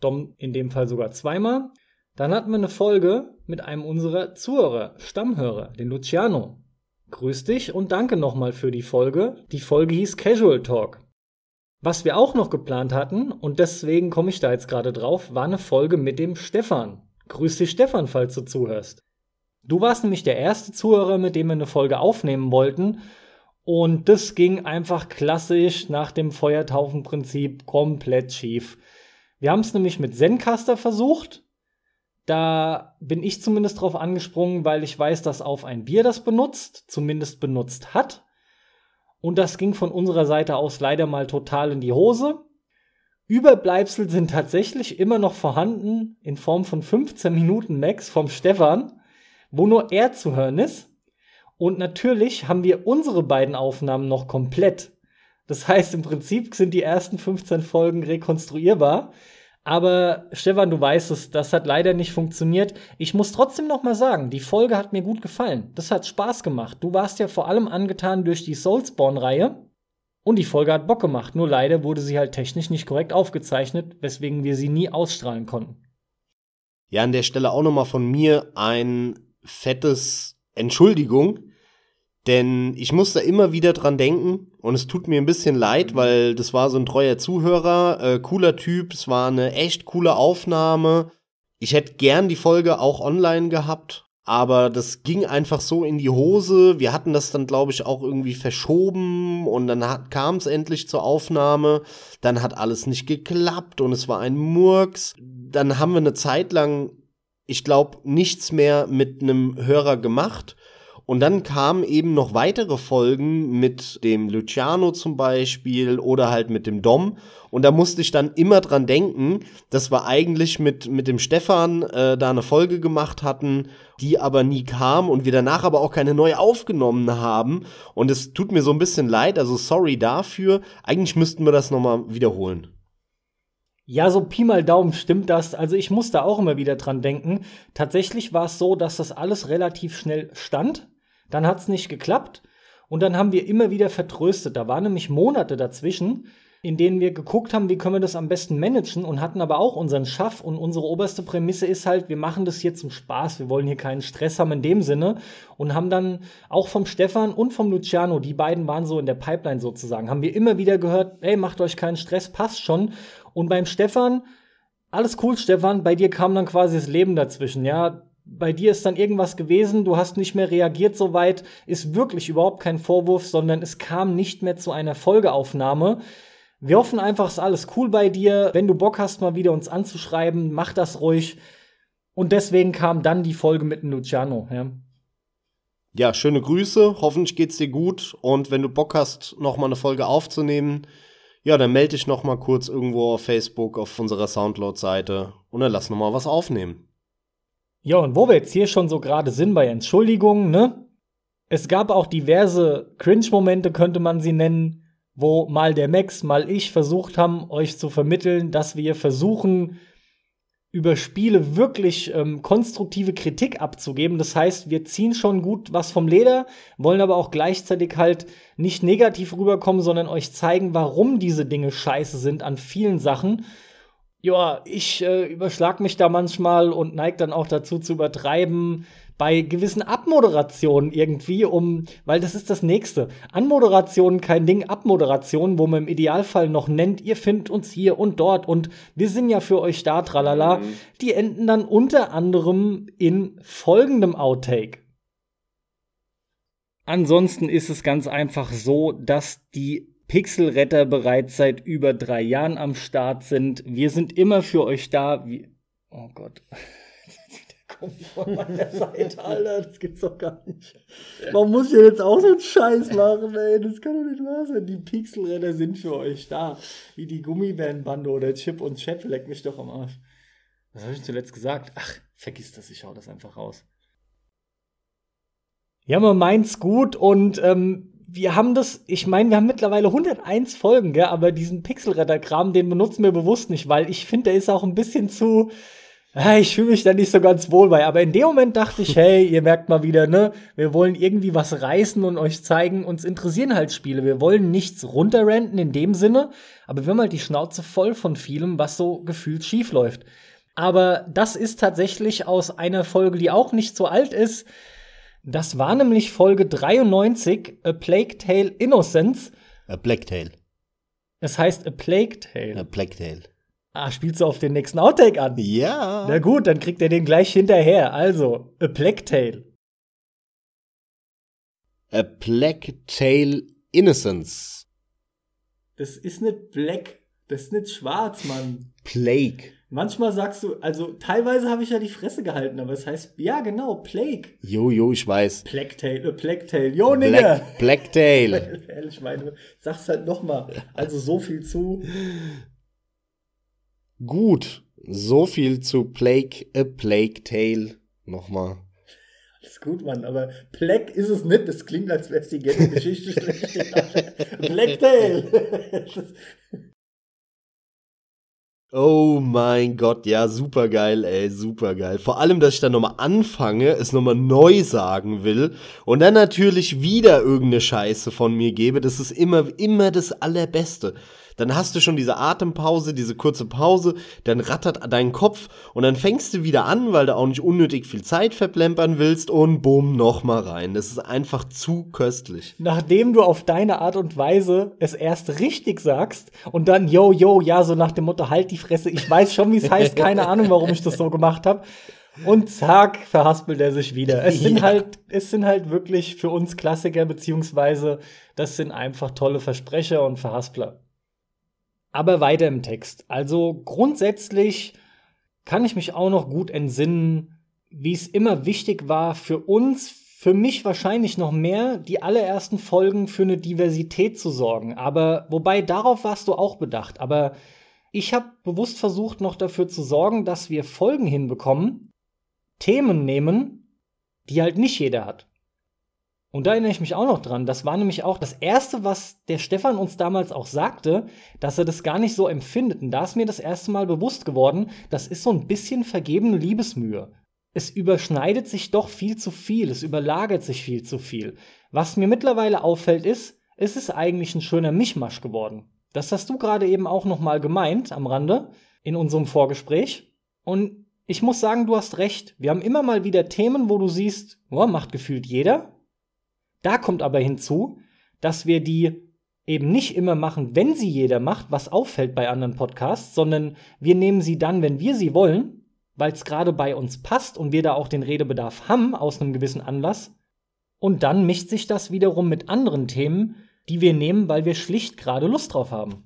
Dom in dem Fall sogar zweimal. Dann hatten wir eine Folge mit einem unserer Zuhörer, Stammhörer, den Luciano. Grüß dich und danke nochmal für die Folge. Die Folge hieß Casual Talk. Was wir auch noch geplant hatten, und deswegen komme ich da jetzt gerade drauf, war eine Folge mit dem Stefan. Grüß dich, Stefan, falls du zuhörst. Du warst nämlich der erste Zuhörer, mit dem wir eine Folge aufnehmen wollten, und das ging einfach klassisch nach dem Feuertaufenprinzip komplett schief. Wir haben es nämlich mit Zencaster versucht. Da bin ich zumindest drauf angesprungen, weil ich weiß, dass auf ein Bier das benutzt, zumindest benutzt hat. Und das ging von unserer Seite aus leider mal total in die Hose. Überbleibsel sind tatsächlich immer noch vorhanden in Form von 15 Minuten Max vom Stefan, wo nur er zu hören ist. Und natürlich haben wir unsere beiden Aufnahmen noch komplett. Das heißt, im Prinzip sind die ersten 15 Folgen rekonstruierbar. Aber Stefan, du weißt es, das hat leider nicht funktioniert. Ich muss trotzdem noch mal sagen, die Folge hat mir gut gefallen. Das hat Spaß gemacht. Du warst ja vor allem angetan durch die Soulspawn-Reihe. Und die Folge hat Bock gemacht. Nur leider wurde sie halt technisch nicht korrekt aufgezeichnet, weswegen wir sie nie ausstrahlen konnten. Ja, an der Stelle auch noch mal von mir ein fettes Entschuldigung denn ich muss da immer wieder dran denken und es tut mir ein bisschen leid, weil das war so ein treuer Zuhörer, äh, cooler Typ, es war eine echt coole Aufnahme. Ich hätte gern die Folge auch online gehabt, aber das ging einfach so in die Hose. Wir hatten das dann, glaube ich, auch irgendwie verschoben und dann kam es endlich zur Aufnahme. Dann hat alles nicht geklappt und es war ein Murks. Dann haben wir eine Zeit lang, ich glaube, nichts mehr mit einem Hörer gemacht. Und dann kamen eben noch weitere Folgen mit dem Luciano zum Beispiel oder halt mit dem Dom. Und da musste ich dann immer dran denken, dass wir eigentlich mit, mit dem Stefan äh, da eine Folge gemacht hatten, die aber nie kam und wir danach aber auch keine neue aufgenommen haben. Und es tut mir so ein bisschen leid, also sorry dafür. Eigentlich müssten wir das nochmal wiederholen. Ja, so Pi mal Daumen stimmt das. Also ich muss da auch immer wieder dran denken. Tatsächlich war es so, dass das alles relativ schnell stand. Dann hat es nicht geklappt. Und dann haben wir immer wieder vertröstet. Da waren nämlich Monate dazwischen, in denen wir geguckt haben, wie können wir das am besten managen und hatten aber auch unseren Schaff und unsere oberste Prämisse ist halt, wir machen das hier zum Spaß, wir wollen hier keinen Stress haben in dem Sinne. Und haben dann auch vom Stefan und vom Luciano, die beiden waren so in der Pipeline sozusagen, haben wir immer wieder gehört, ey, macht euch keinen Stress, passt schon. Und beim Stefan alles cool, Stefan, bei dir kam dann quasi das Leben dazwischen, ja bei dir ist dann irgendwas gewesen, du hast nicht mehr reagiert soweit, ist wirklich überhaupt kein Vorwurf, sondern es kam nicht mehr zu einer Folgeaufnahme. Wir hoffen einfach, es ist alles cool bei dir. Wenn du Bock hast, mal wieder uns anzuschreiben, mach das ruhig. Und deswegen kam dann die Folge mit Luciano. Ja. ja, schöne Grüße. Hoffentlich geht's dir gut. Und wenn du Bock hast, noch mal eine Folge aufzunehmen, ja, dann melde dich noch mal kurz irgendwo auf Facebook auf unserer Soundcloud-Seite und dann lass noch mal was aufnehmen. Ja, und wo wir jetzt hier schon so gerade sind bei Entschuldigungen, ne? Es gab auch diverse Cringe-Momente, könnte man sie nennen, wo mal der Max, mal ich versucht haben, euch zu vermitteln, dass wir versuchen, über Spiele wirklich ähm, konstruktive Kritik abzugeben. Das heißt, wir ziehen schon gut was vom Leder, wollen aber auch gleichzeitig halt nicht negativ rüberkommen, sondern euch zeigen, warum diese Dinge scheiße sind an vielen Sachen ja, ich äh, überschlag mich da manchmal und neige dann auch dazu zu übertreiben. bei gewissen Abmoderationen irgendwie, um, weil das ist das nächste. Anmoderationen kein Ding, Abmoderationen, wo man im Idealfall noch nennt, ihr findet uns hier und dort und wir sind ja für euch da, tralala. Mhm. Die enden dann unter anderem in folgendem Outtake. Ansonsten ist es ganz einfach so, dass die Pixelretter bereits seit über drei Jahren am Start sind. Wir sind immer für euch da. Wie oh Gott <laughs> kommt von meiner Seite, Alter. Das gibt's doch gar nicht. Warum muss ich jetzt auch so einen Scheiß machen, ey? Das kann doch nicht wahr sein. Die Pixelrenner sind für euch da. Wie die Gummibärenbande oder Chip und Chat. Leck mich doch am Arsch. Was habe ich zuletzt gesagt? Ach, vergiss das, ich hau das einfach raus. Ja, man meint's gut und ähm, wir haben das, ich meine, wir haben mittlerweile 101 Folgen, gell, aber diesen Pixelretter-Kram, den benutzen wir bewusst nicht, weil ich finde, der ist auch ein bisschen zu, ich fühle mich da nicht so ganz wohl bei. Aber in dem Moment dachte ich, <laughs> hey, ihr merkt mal wieder, ne, wir wollen irgendwie was reißen und euch zeigen, uns interessieren halt Spiele. Wir wollen nichts runterrenten in dem Sinne, aber wir haben halt die Schnauze voll von vielem, was so gefühlt schief läuft. Aber das ist tatsächlich aus einer Folge, die auch nicht so alt ist. Das war nämlich Folge 93, A Plague Tale Innocence. A Plague Tale. Es heißt A Plague Tale. A Plague Tale. Ah, spielst du auf den nächsten Outtake an? Ja. Na gut, dann kriegt er den gleich hinterher. Also, A Plague Tale. A Plague Tale Innocence. Das ist nicht Black, das ist nicht schwarz, Mann. Plague. Manchmal sagst du, also teilweise habe ich ja die Fresse gehalten, aber es heißt, ja genau, Plague. Jo, jo, ich weiß. Tale, äh, Tale, jo, Nigga. Black, Black Tale. <laughs> Ehrlich, meine, sag's halt nochmal. Also so viel zu. Gut, so viel zu Plague, a Plague Tale. Nochmal. Alles gut, Mann, aber Plague ist es nicht. Das klingt, als wäre es die <laughs> Geschichte schlecht. Black Tale. <laughs> Oh mein Gott, ja, super geil, ey, super geil. Vor allem, dass ich dann nochmal anfange, es nochmal neu sagen will und dann natürlich wieder irgendeine Scheiße von mir gebe. Das ist immer, immer das Allerbeste dann hast du schon diese Atempause, diese kurze Pause, dann rattert dein Kopf und dann fängst du wieder an, weil du auch nicht unnötig viel Zeit verplempern willst und bumm, nochmal rein. Das ist einfach zu köstlich. Nachdem du auf deine Art und Weise es erst richtig sagst und dann, yo, yo, ja, so nach dem Motto, halt die Fresse, ich weiß schon, wie es heißt, keine Ahnung, warum ich das so gemacht habe. Und zack, verhaspelt er sich wieder. Es sind <laughs> ja. halt, es sind halt wirklich für uns Klassiker, beziehungsweise das sind einfach tolle Versprecher und Verhaspler. Aber weiter im Text. Also grundsätzlich kann ich mich auch noch gut entsinnen, wie es immer wichtig war für uns, für mich wahrscheinlich noch mehr, die allerersten Folgen für eine Diversität zu sorgen. Aber wobei darauf warst du auch bedacht. Aber ich habe bewusst versucht, noch dafür zu sorgen, dass wir Folgen hinbekommen, Themen nehmen, die halt nicht jeder hat. Und da erinnere ich mich auch noch dran. Das war nämlich auch das Erste, was der Stefan uns damals auch sagte, dass er das gar nicht so empfindet. Und da ist mir das erste Mal bewusst geworden, das ist so ein bisschen vergebene Liebesmühe. Es überschneidet sich doch viel zu viel, es überlagert sich viel zu viel. Was mir mittlerweile auffällt ist, es ist eigentlich ein schöner Mischmasch geworden. Das hast du gerade eben auch noch mal gemeint am Rande in unserem Vorgespräch. Und ich muss sagen, du hast recht. Wir haben immer mal wieder Themen, wo du siehst, oh, macht gefühlt jeder. Da kommt aber hinzu, dass wir die eben nicht immer machen, wenn sie jeder macht, was auffällt bei anderen Podcasts, sondern wir nehmen sie dann, wenn wir sie wollen, weil es gerade bei uns passt und wir da auch den Redebedarf haben aus einem gewissen Anlass. Und dann mischt sich das wiederum mit anderen Themen, die wir nehmen, weil wir schlicht gerade Lust drauf haben.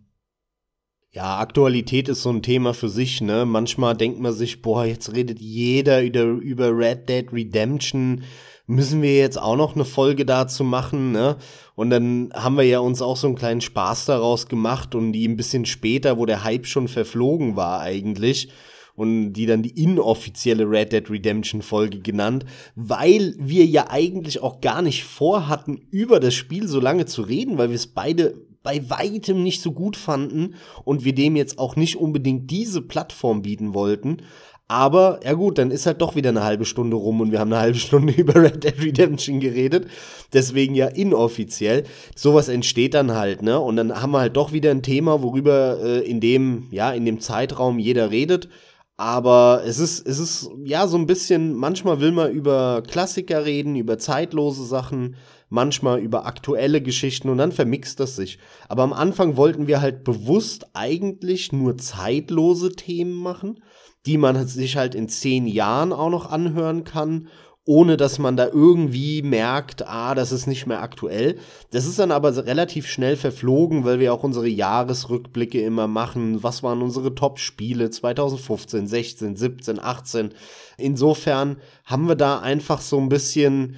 Ja, Aktualität ist so ein Thema für sich, ne? Manchmal denkt man sich, boah, jetzt redet jeder über, über Red Dead Redemption müssen wir jetzt auch noch eine Folge dazu machen, ne? Und dann haben wir ja uns auch so einen kleinen Spaß daraus gemacht und die ein bisschen später, wo der Hype schon verflogen war eigentlich, und die dann die inoffizielle Red Dead Redemption Folge genannt, weil wir ja eigentlich auch gar nicht vorhatten, über das Spiel so lange zu reden, weil wir es beide bei weitem nicht so gut fanden und wir dem jetzt auch nicht unbedingt diese Plattform bieten wollten. Aber, ja gut, dann ist halt doch wieder eine halbe Stunde rum und wir haben eine halbe Stunde <laughs> über Red Dead Redemption geredet. Deswegen ja inoffiziell. Sowas entsteht dann halt, ne? Und dann haben wir halt doch wieder ein Thema, worüber äh, in dem, ja, in dem Zeitraum jeder redet. Aber es ist, es ist ja so ein bisschen, manchmal will man über Klassiker reden, über zeitlose Sachen, manchmal über aktuelle Geschichten und dann vermixt das sich. Aber am Anfang wollten wir halt bewusst eigentlich nur zeitlose Themen machen, die man sich halt in zehn Jahren auch noch anhören kann ohne dass man da irgendwie merkt, ah, das ist nicht mehr aktuell. Das ist dann aber relativ schnell verflogen, weil wir auch unsere Jahresrückblicke immer machen. Was waren unsere Top-Spiele 2015, 16, 17, 18? Insofern haben wir da einfach so ein bisschen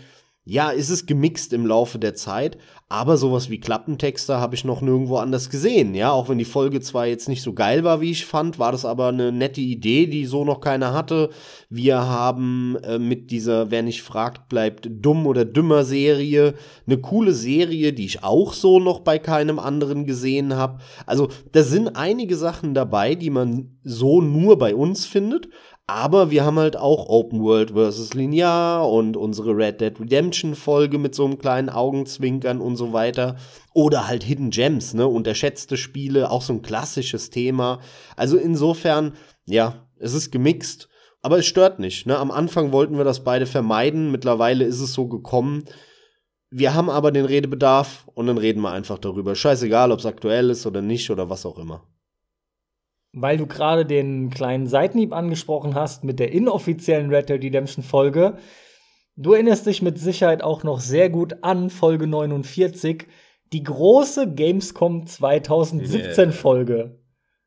ja, ist es gemixt im Laufe der Zeit, aber sowas wie Klappentexter habe ich noch nirgendwo anders gesehen. Ja, auch wenn die Folge zwar jetzt nicht so geil war, wie ich fand, war das aber eine nette Idee, die so noch keiner hatte. Wir haben äh, mit dieser Wer nicht fragt, bleibt dumm oder dümmer Serie eine coole Serie, die ich auch so noch bei keinem anderen gesehen habe. Also, da sind einige Sachen dabei, die man so nur bei uns findet, aber wir haben halt auch Open World versus Linear und unsere Red Dead Redemption Folge mit so einem kleinen Augenzwinkern und so weiter. Oder halt Hidden Gems, ne? Unterschätzte Spiele, auch so ein klassisches Thema. Also insofern, ja, es ist gemixt. Aber es stört nicht. Ne? Am Anfang wollten wir das beide vermeiden. Mittlerweile ist es so gekommen. Wir haben aber den Redebedarf und dann reden wir einfach darüber. Scheißegal, ob es aktuell ist oder nicht oder was auch immer weil du gerade den kleinen Seitenhieb angesprochen hast mit der inoffiziellen Red Dead Redemption Folge. Du erinnerst dich mit Sicherheit auch noch sehr gut an Folge 49, die große Gamescom 2017 yeah. Folge.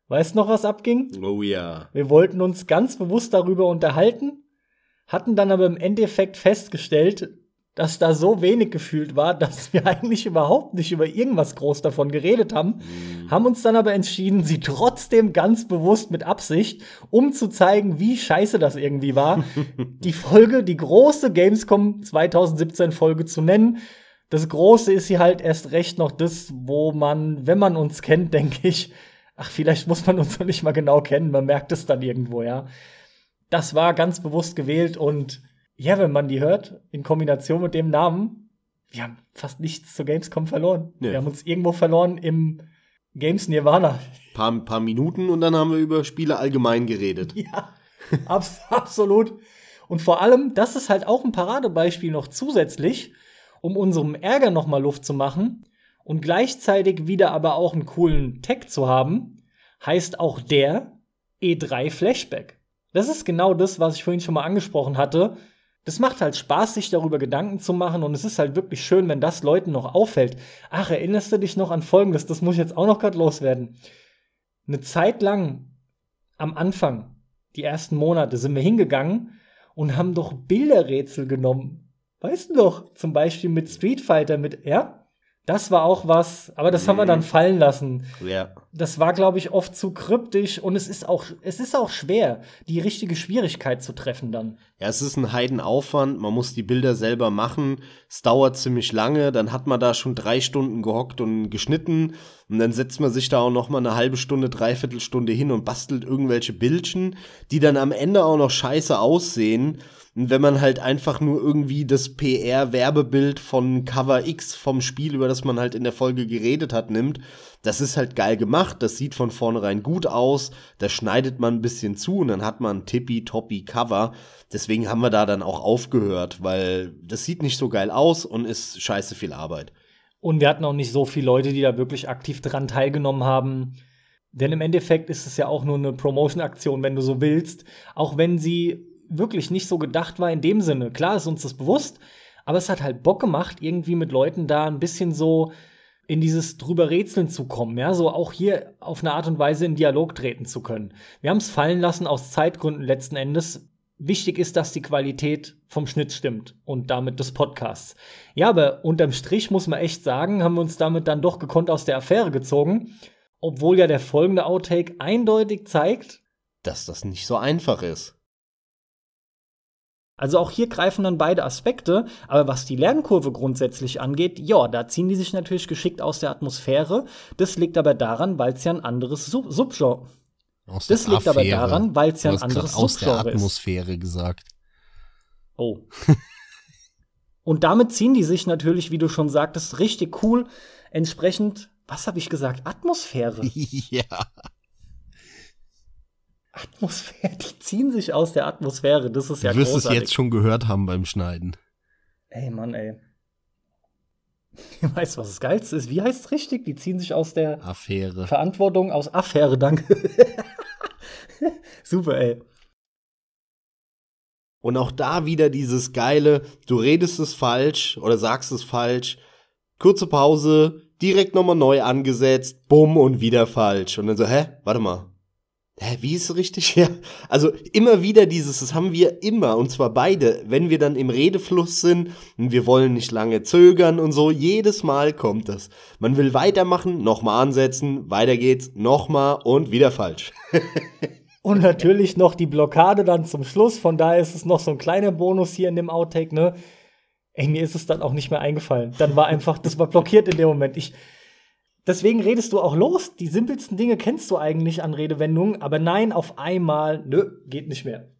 Weißt noch, was abging? Oh ja. Wir wollten uns ganz bewusst darüber unterhalten, hatten dann aber im Endeffekt festgestellt, dass da so wenig gefühlt war, dass <laughs> wir eigentlich überhaupt nicht über irgendwas groß davon geredet haben, mhm. haben uns dann aber entschieden, sie trotzdem ganz bewusst mit Absicht, um zu zeigen, wie scheiße das irgendwie war, <laughs> die Folge, die große Gamescom 2017 Folge zu nennen. Das Große ist hier halt erst recht noch das, wo man, wenn man uns kennt, <laughs> denke ich, ach, vielleicht muss man uns noch nicht mal genau kennen, man merkt es dann irgendwo, ja. Das war ganz bewusst gewählt und ja, wenn man die hört, in Kombination mit dem Namen, wir haben fast nichts zur Gamescom verloren. Ja. Wir haben uns irgendwo verloren im Games Nirvana. Paar, paar Minuten und dann haben wir über Spiele allgemein geredet. Ja, abs <laughs> absolut. Und vor allem, das ist halt auch ein Paradebeispiel noch zusätzlich, um unserem Ärger noch mal Luft zu machen und gleichzeitig wieder aber auch einen coolen Tag zu haben, heißt auch der E3 Flashback. Das ist genau das, was ich vorhin schon mal angesprochen hatte das macht halt Spaß, sich darüber Gedanken zu machen und es ist halt wirklich schön, wenn das Leuten noch auffällt. Ach, erinnerst du dich noch an Folgendes? Das muss ich jetzt auch noch gerade loswerden. Eine Zeit lang am Anfang, die ersten Monate, sind wir hingegangen und haben doch Bilderrätsel genommen. Weißt du doch, zum Beispiel mit Street Fighter, mit, ja? Das war auch was, aber das mhm. haben wir dann mhm. fallen lassen. Ja. Das war, glaube ich, oft zu kryptisch und es ist auch, es ist auch schwer, die richtige Schwierigkeit zu treffen dann. Ja, es ist ein Heidenaufwand, man muss die Bilder selber machen, es dauert ziemlich lange, dann hat man da schon drei Stunden gehockt und geschnitten und dann setzt man sich da auch noch mal eine halbe Stunde, dreiviertel Stunde hin und bastelt irgendwelche Bildchen, die dann am Ende auch noch scheiße aussehen wenn man halt einfach nur irgendwie das PR-Werbebild von Cover X vom Spiel, über das man halt in der Folge geredet hat, nimmt, das ist halt geil gemacht, das sieht von vornherein gut aus, da schneidet man ein bisschen zu und dann hat man ein tippy-toppy Cover. Deswegen haben wir da dann auch aufgehört, weil das sieht nicht so geil aus und ist scheiße viel Arbeit. Und wir hatten auch nicht so viele Leute, die da wirklich aktiv dran teilgenommen haben. Denn im Endeffekt ist es ja auch nur eine Promotion-Aktion, wenn du so willst. Auch wenn sie wirklich nicht so gedacht war in dem Sinne. Klar ist uns das bewusst, aber es hat halt Bock gemacht, irgendwie mit Leuten da ein bisschen so in dieses drüber Rätseln zu kommen, ja, so auch hier auf eine Art und Weise in Dialog treten zu können. Wir haben es fallen lassen aus Zeitgründen letzten Endes. Wichtig ist, dass die Qualität vom Schnitt stimmt und damit des Podcasts. Ja, aber unterm Strich muss man echt sagen, haben wir uns damit dann doch gekonnt aus der Affäre gezogen, obwohl ja der folgende Outtake eindeutig zeigt, dass das nicht so einfach ist. Also auch hier greifen dann beide Aspekte, aber was die Lernkurve grundsätzlich angeht, ja, da ziehen die sich natürlich geschickt aus der Atmosphäre. Das liegt aber daran, weil es ja ein anderes Sub Subgenre. Aus das liegt Affäre. aber daran, weil es ja ein anderes aus Subgenre ist. Aus der Atmosphäre ist. gesagt. Oh. <laughs> Und damit ziehen die sich natürlich, wie du schon sagtest, richtig cool. Entsprechend, was habe ich gesagt? Atmosphäre. <laughs> ja. Atmosphäre, die ziehen sich aus der Atmosphäre. Das ist ja Du wirst es jetzt schon gehört haben beim Schneiden. Ey, Mann, ey. <laughs> Weißt du, was das Geilste ist? Wie heißt es richtig? Die ziehen sich aus der Affäre. Verantwortung, aus Affäre, danke. <laughs> Super, ey. Und auch da wieder dieses geile, du redest es falsch oder sagst es falsch, kurze Pause, direkt nochmal neu angesetzt, bumm und wieder falsch. Und dann so, hä, warte mal. Hä, wie ist es richtig? <laughs> Ja. Also immer wieder dieses, das haben wir immer, und zwar beide, wenn wir dann im Redefluss sind und wir wollen nicht lange zögern und so, jedes Mal kommt das. Man will weitermachen, nochmal ansetzen, weiter geht's, nochmal und wieder falsch. <laughs> Und natürlich noch die Blockade dann zum Schluss. Von daher ist es noch so ein kleiner Bonus hier in dem Outtake, ne? Ey, mir ist es dann auch nicht mehr eingefallen. Dann war einfach, das war blockiert in dem Moment. Ich, deswegen redest du auch los. Die simpelsten Dinge kennst du eigentlich an Redewendungen, aber nein, auf einmal, nö, geht nicht mehr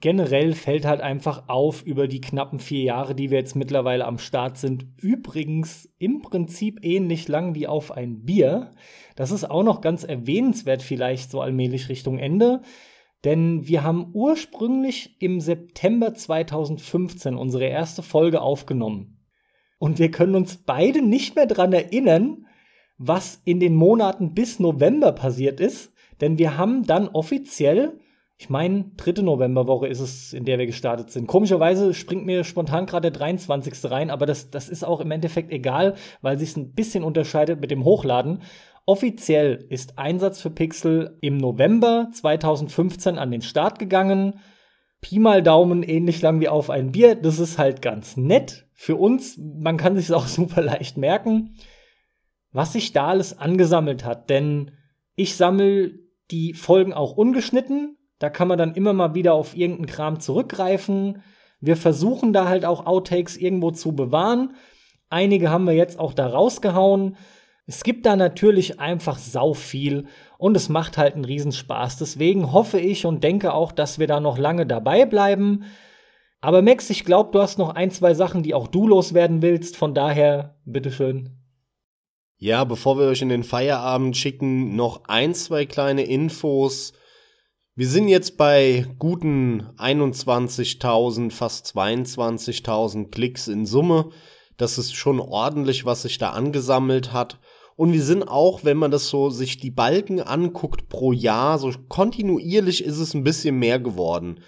generell fällt halt einfach auf über die knappen vier Jahre, die wir jetzt mittlerweile am Start sind. Übrigens im Prinzip ähnlich lang wie auf ein Bier. Das ist auch noch ganz erwähnenswert vielleicht so allmählich Richtung Ende. Denn wir haben ursprünglich im September 2015 unsere erste Folge aufgenommen. Und wir können uns beide nicht mehr dran erinnern, was in den Monaten bis November passiert ist. Denn wir haben dann offiziell ich meine, dritte Novemberwoche ist es, in der wir gestartet sind. Komischerweise springt mir spontan gerade der 23. rein, aber das, das ist auch im Endeffekt egal, weil sich ein bisschen unterscheidet mit dem Hochladen. Offiziell ist Einsatz für Pixel im November 2015 an den Start gegangen. Pi mal Daumen ähnlich lang wie auf ein Bier. Das ist halt ganz nett für uns. Man kann sich auch <laughs> super leicht merken, was sich da alles angesammelt hat. Denn ich sammle die Folgen auch ungeschnitten da kann man dann immer mal wieder auf irgendeinen Kram zurückgreifen. Wir versuchen da halt auch Outtakes irgendwo zu bewahren. Einige haben wir jetzt auch da rausgehauen. Es gibt da natürlich einfach sau viel und es macht halt einen Riesenspaß. Deswegen hoffe ich und denke auch, dass wir da noch lange dabei bleiben. Aber Max, ich glaube, du hast noch ein, zwei Sachen, die auch du loswerden willst. Von daher, bitteschön. Ja, bevor wir euch in den Feierabend schicken, noch ein, zwei kleine Infos wir sind jetzt bei guten 21.000, fast 22.000 Klicks in Summe. Das ist schon ordentlich, was sich da angesammelt hat. Und wir sind auch, wenn man das so sich die Balken anguckt pro Jahr, so kontinuierlich ist es ein bisschen mehr geworden.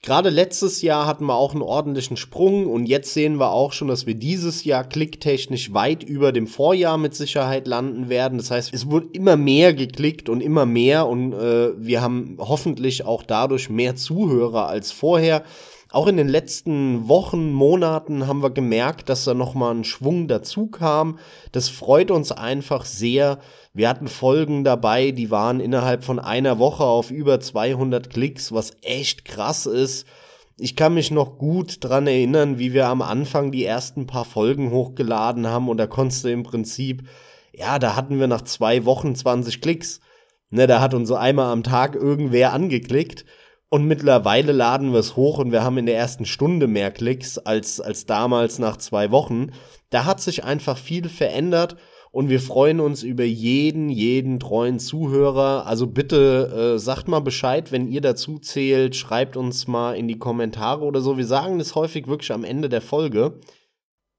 Gerade letztes Jahr hatten wir auch einen ordentlichen Sprung und jetzt sehen wir auch schon, dass wir dieses Jahr klicktechnisch weit über dem Vorjahr mit Sicherheit landen werden. Das heißt, es wurde immer mehr geklickt und immer mehr und äh, wir haben hoffentlich auch dadurch mehr Zuhörer als vorher. Auch in den letzten Wochen, Monaten haben wir gemerkt, dass da nochmal ein Schwung dazu kam. Das freut uns einfach sehr. Wir hatten Folgen dabei, die waren innerhalb von einer Woche auf über 200 Klicks, was echt krass ist. Ich kann mich noch gut dran erinnern, wie wir am Anfang die ersten paar Folgen hochgeladen haben und da konntest du im Prinzip, ja, da hatten wir nach zwei Wochen 20 Klicks. Ne, da hat uns so einmal am Tag irgendwer angeklickt. Und mittlerweile laden wir es hoch und wir haben in der ersten Stunde mehr Klicks als, als damals nach zwei Wochen. Da hat sich einfach viel verändert und wir freuen uns über jeden, jeden treuen Zuhörer. Also bitte äh, sagt mal Bescheid, wenn ihr dazu zählt, schreibt uns mal in die Kommentare oder so. Wir sagen das häufig wirklich am Ende der Folge.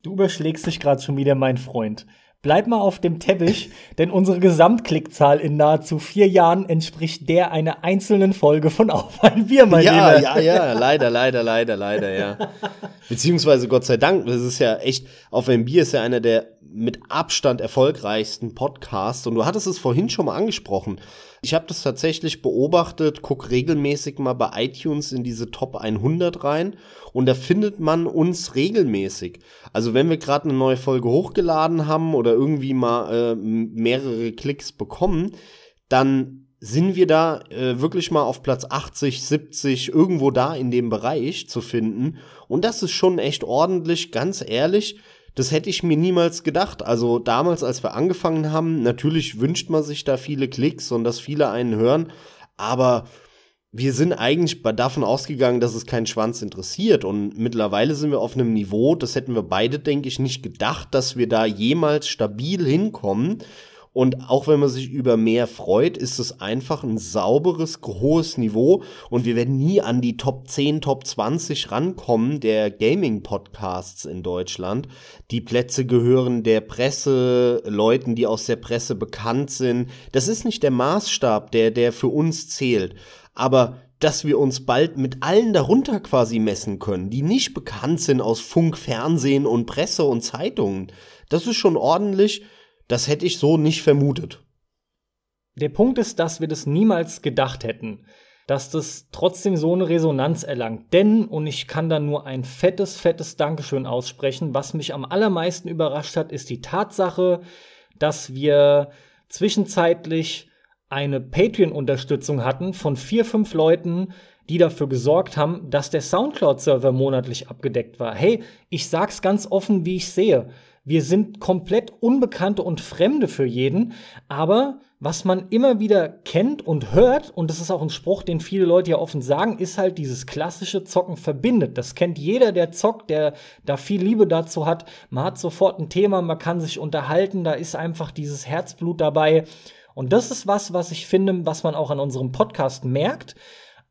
Du überschlägst dich gerade schon wieder, mein Freund. Bleib mal auf dem Teppich, denn unsere Gesamtklickzahl in nahezu vier Jahren entspricht der einer einzelnen Folge von Auf ein Bier, mein ja, Lieber. Ja, ja, leider, leider, leider, leider, ja. <laughs> Beziehungsweise Gott sei Dank, das ist ja echt, Auf ein Bier ist ja einer der mit Abstand erfolgreichsten Podcasts und du hattest es vorhin schon mal angesprochen. Ich habe das tatsächlich beobachtet, guck regelmäßig mal bei iTunes in diese Top 100 rein und da findet man uns regelmäßig. Also wenn wir gerade eine neue Folge hochgeladen haben oder irgendwie mal äh, mehrere Klicks bekommen, dann sind wir da äh, wirklich mal auf Platz 80, 70, irgendwo da in dem Bereich zu finden. Und das ist schon echt ordentlich, ganz ehrlich. Das hätte ich mir niemals gedacht. Also damals, als wir angefangen haben, natürlich wünscht man sich da viele Klicks und dass viele einen hören, aber wir sind eigentlich davon ausgegangen, dass es keinen Schwanz interessiert. Und mittlerweile sind wir auf einem Niveau, das hätten wir beide, denke ich, nicht gedacht, dass wir da jemals stabil hinkommen. Und auch wenn man sich über mehr freut, ist es einfach ein sauberes, hohes Niveau. Und wir werden nie an die Top 10, Top 20 rankommen der Gaming-Podcasts in Deutschland. Die Plätze gehören der Presse, Leuten, die aus der Presse bekannt sind. Das ist nicht der Maßstab, der, der für uns zählt. Aber dass wir uns bald mit allen darunter quasi messen können, die nicht bekannt sind aus Funk, Fernsehen und Presse und Zeitungen. Das ist schon ordentlich. Das hätte ich so nicht vermutet. Der Punkt ist, dass wir das niemals gedacht hätten, dass das trotzdem so eine Resonanz erlangt. Denn, und ich kann da nur ein fettes, fettes Dankeschön aussprechen, was mich am allermeisten überrascht hat, ist die Tatsache, dass wir zwischenzeitlich eine Patreon-Unterstützung hatten von vier, fünf Leuten, die dafür gesorgt haben, dass der Soundcloud-Server monatlich abgedeckt war. Hey, ich sag's ganz offen, wie ich sehe. Wir sind komplett Unbekannte und Fremde für jeden, aber was man immer wieder kennt und hört, und das ist auch ein Spruch, den viele Leute ja offen sagen, ist halt dieses klassische Zocken verbindet. Das kennt jeder, der zockt, der da viel Liebe dazu hat. Man hat sofort ein Thema, man kann sich unterhalten, da ist einfach dieses Herzblut dabei. Und das ist was, was ich finde, was man auch an unserem Podcast merkt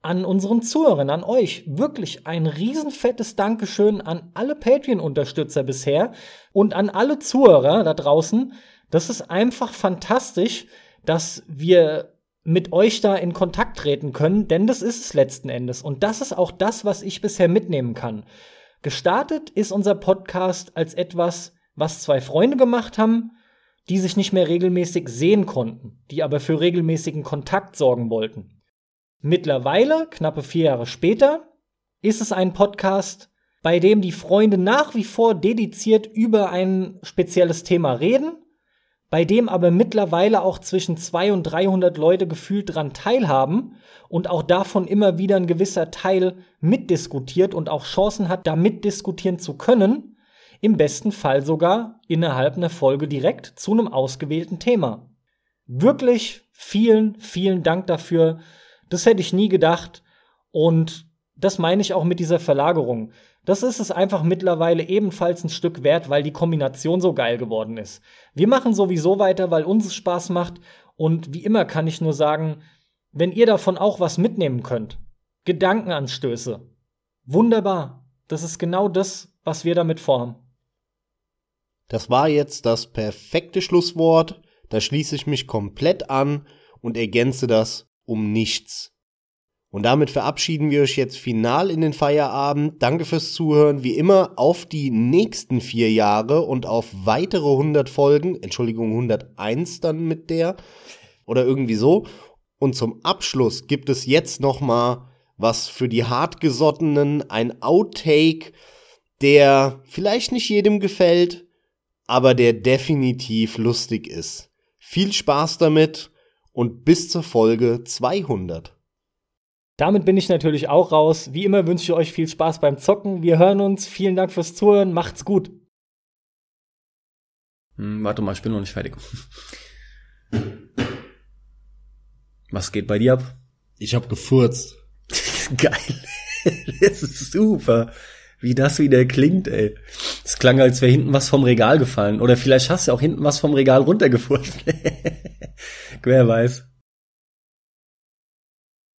an unseren Zuhörern, an euch. Wirklich ein riesenfettes Dankeschön an alle Patreon-Unterstützer bisher und an alle Zuhörer da draußen. Das ist einfach fantastisch, dass wir mit euch da in Kontakt treten können, denn das ist es letzten Endes. Und das ist auch das, was ich bisher mitnehmen kann. Gestartet ist unser Podcast als etwas, was zwei Freunde gemacht haben, die sich nicht mehr regelmäßig sehen konnten, die aber für regelmäßigen Kontakt sorgen wollten. Mittlerweile, knappe vier Jahre später, ist es ein Podcast, bei dem die Freunde nach wie vor dediziert über ein spezielles Thema reden, bei dem aber mittlerweile auch zwischen 200 und 300 Leute gefühlt dran teilhaben und auch davon immer wieder ein gewisser Teil mitdiskutiert und auch Chancen hat, da mitdiskutieren zu können, im besten Fall sogar innerhalb einer Folge direkt zu einem ausgewählten Thema. Wirklich vielen, vielen Dank dafür, das hätte ich nie gedacht. Und das meine ich auch mit dieser Verlagerung. Das ist es einfach mittlerweile ebenfalls ein Stück wert, weil die Kombination so geil geworden ist. Wir machen sowieso weiter, weil uns es Spaß macht. Und wie immer kann ich nur sagen, wenn ihr davon auch was mitnehmen könnt, Gedankenanstöße, wunderbar. Das ist genau das, was wir damit vorhaben. Das war jetzt das perfekte Schlusswort. Da schließe ich mich komplett an und ergänze das um nichts. Und damit verabschieden wir euch jetzt final in den Feierabend. Danke fürs Zuhören. Wie immer auf die nächsten vier Jahre und auf weitere 100 Folgen. Entschuldigung, 101 dann mit der. Oder irgendwie so. Und zum Abschluss gibt es jetzt noch mal was für die Hartgesottenen. Ein Outtake, der vielleicht nicht jedem gefällt, aber der definitiv lustig ist. Viel Spaß damit und bis zur Folge 200. Damit bin ich natürlich auch raus. Wie immer wünsche ich euch viel Spaß beim Zocken. Wir hören uns. Vielen Dank fürs Zuhören. Macht's gut. Hm, warte mal, ich bin noch nicht fertig. Was geht bei dir ab? Ich hab gefurzt. <laughs> Geil. <laughs> das ist super. Wie das wieder klingt, ey. Es klang, als wäre hinten was vom Regal gefallen. Oder vielleicht hast du auch hinten was vom Regal runtergefurzt. <laughs> Wer weiß.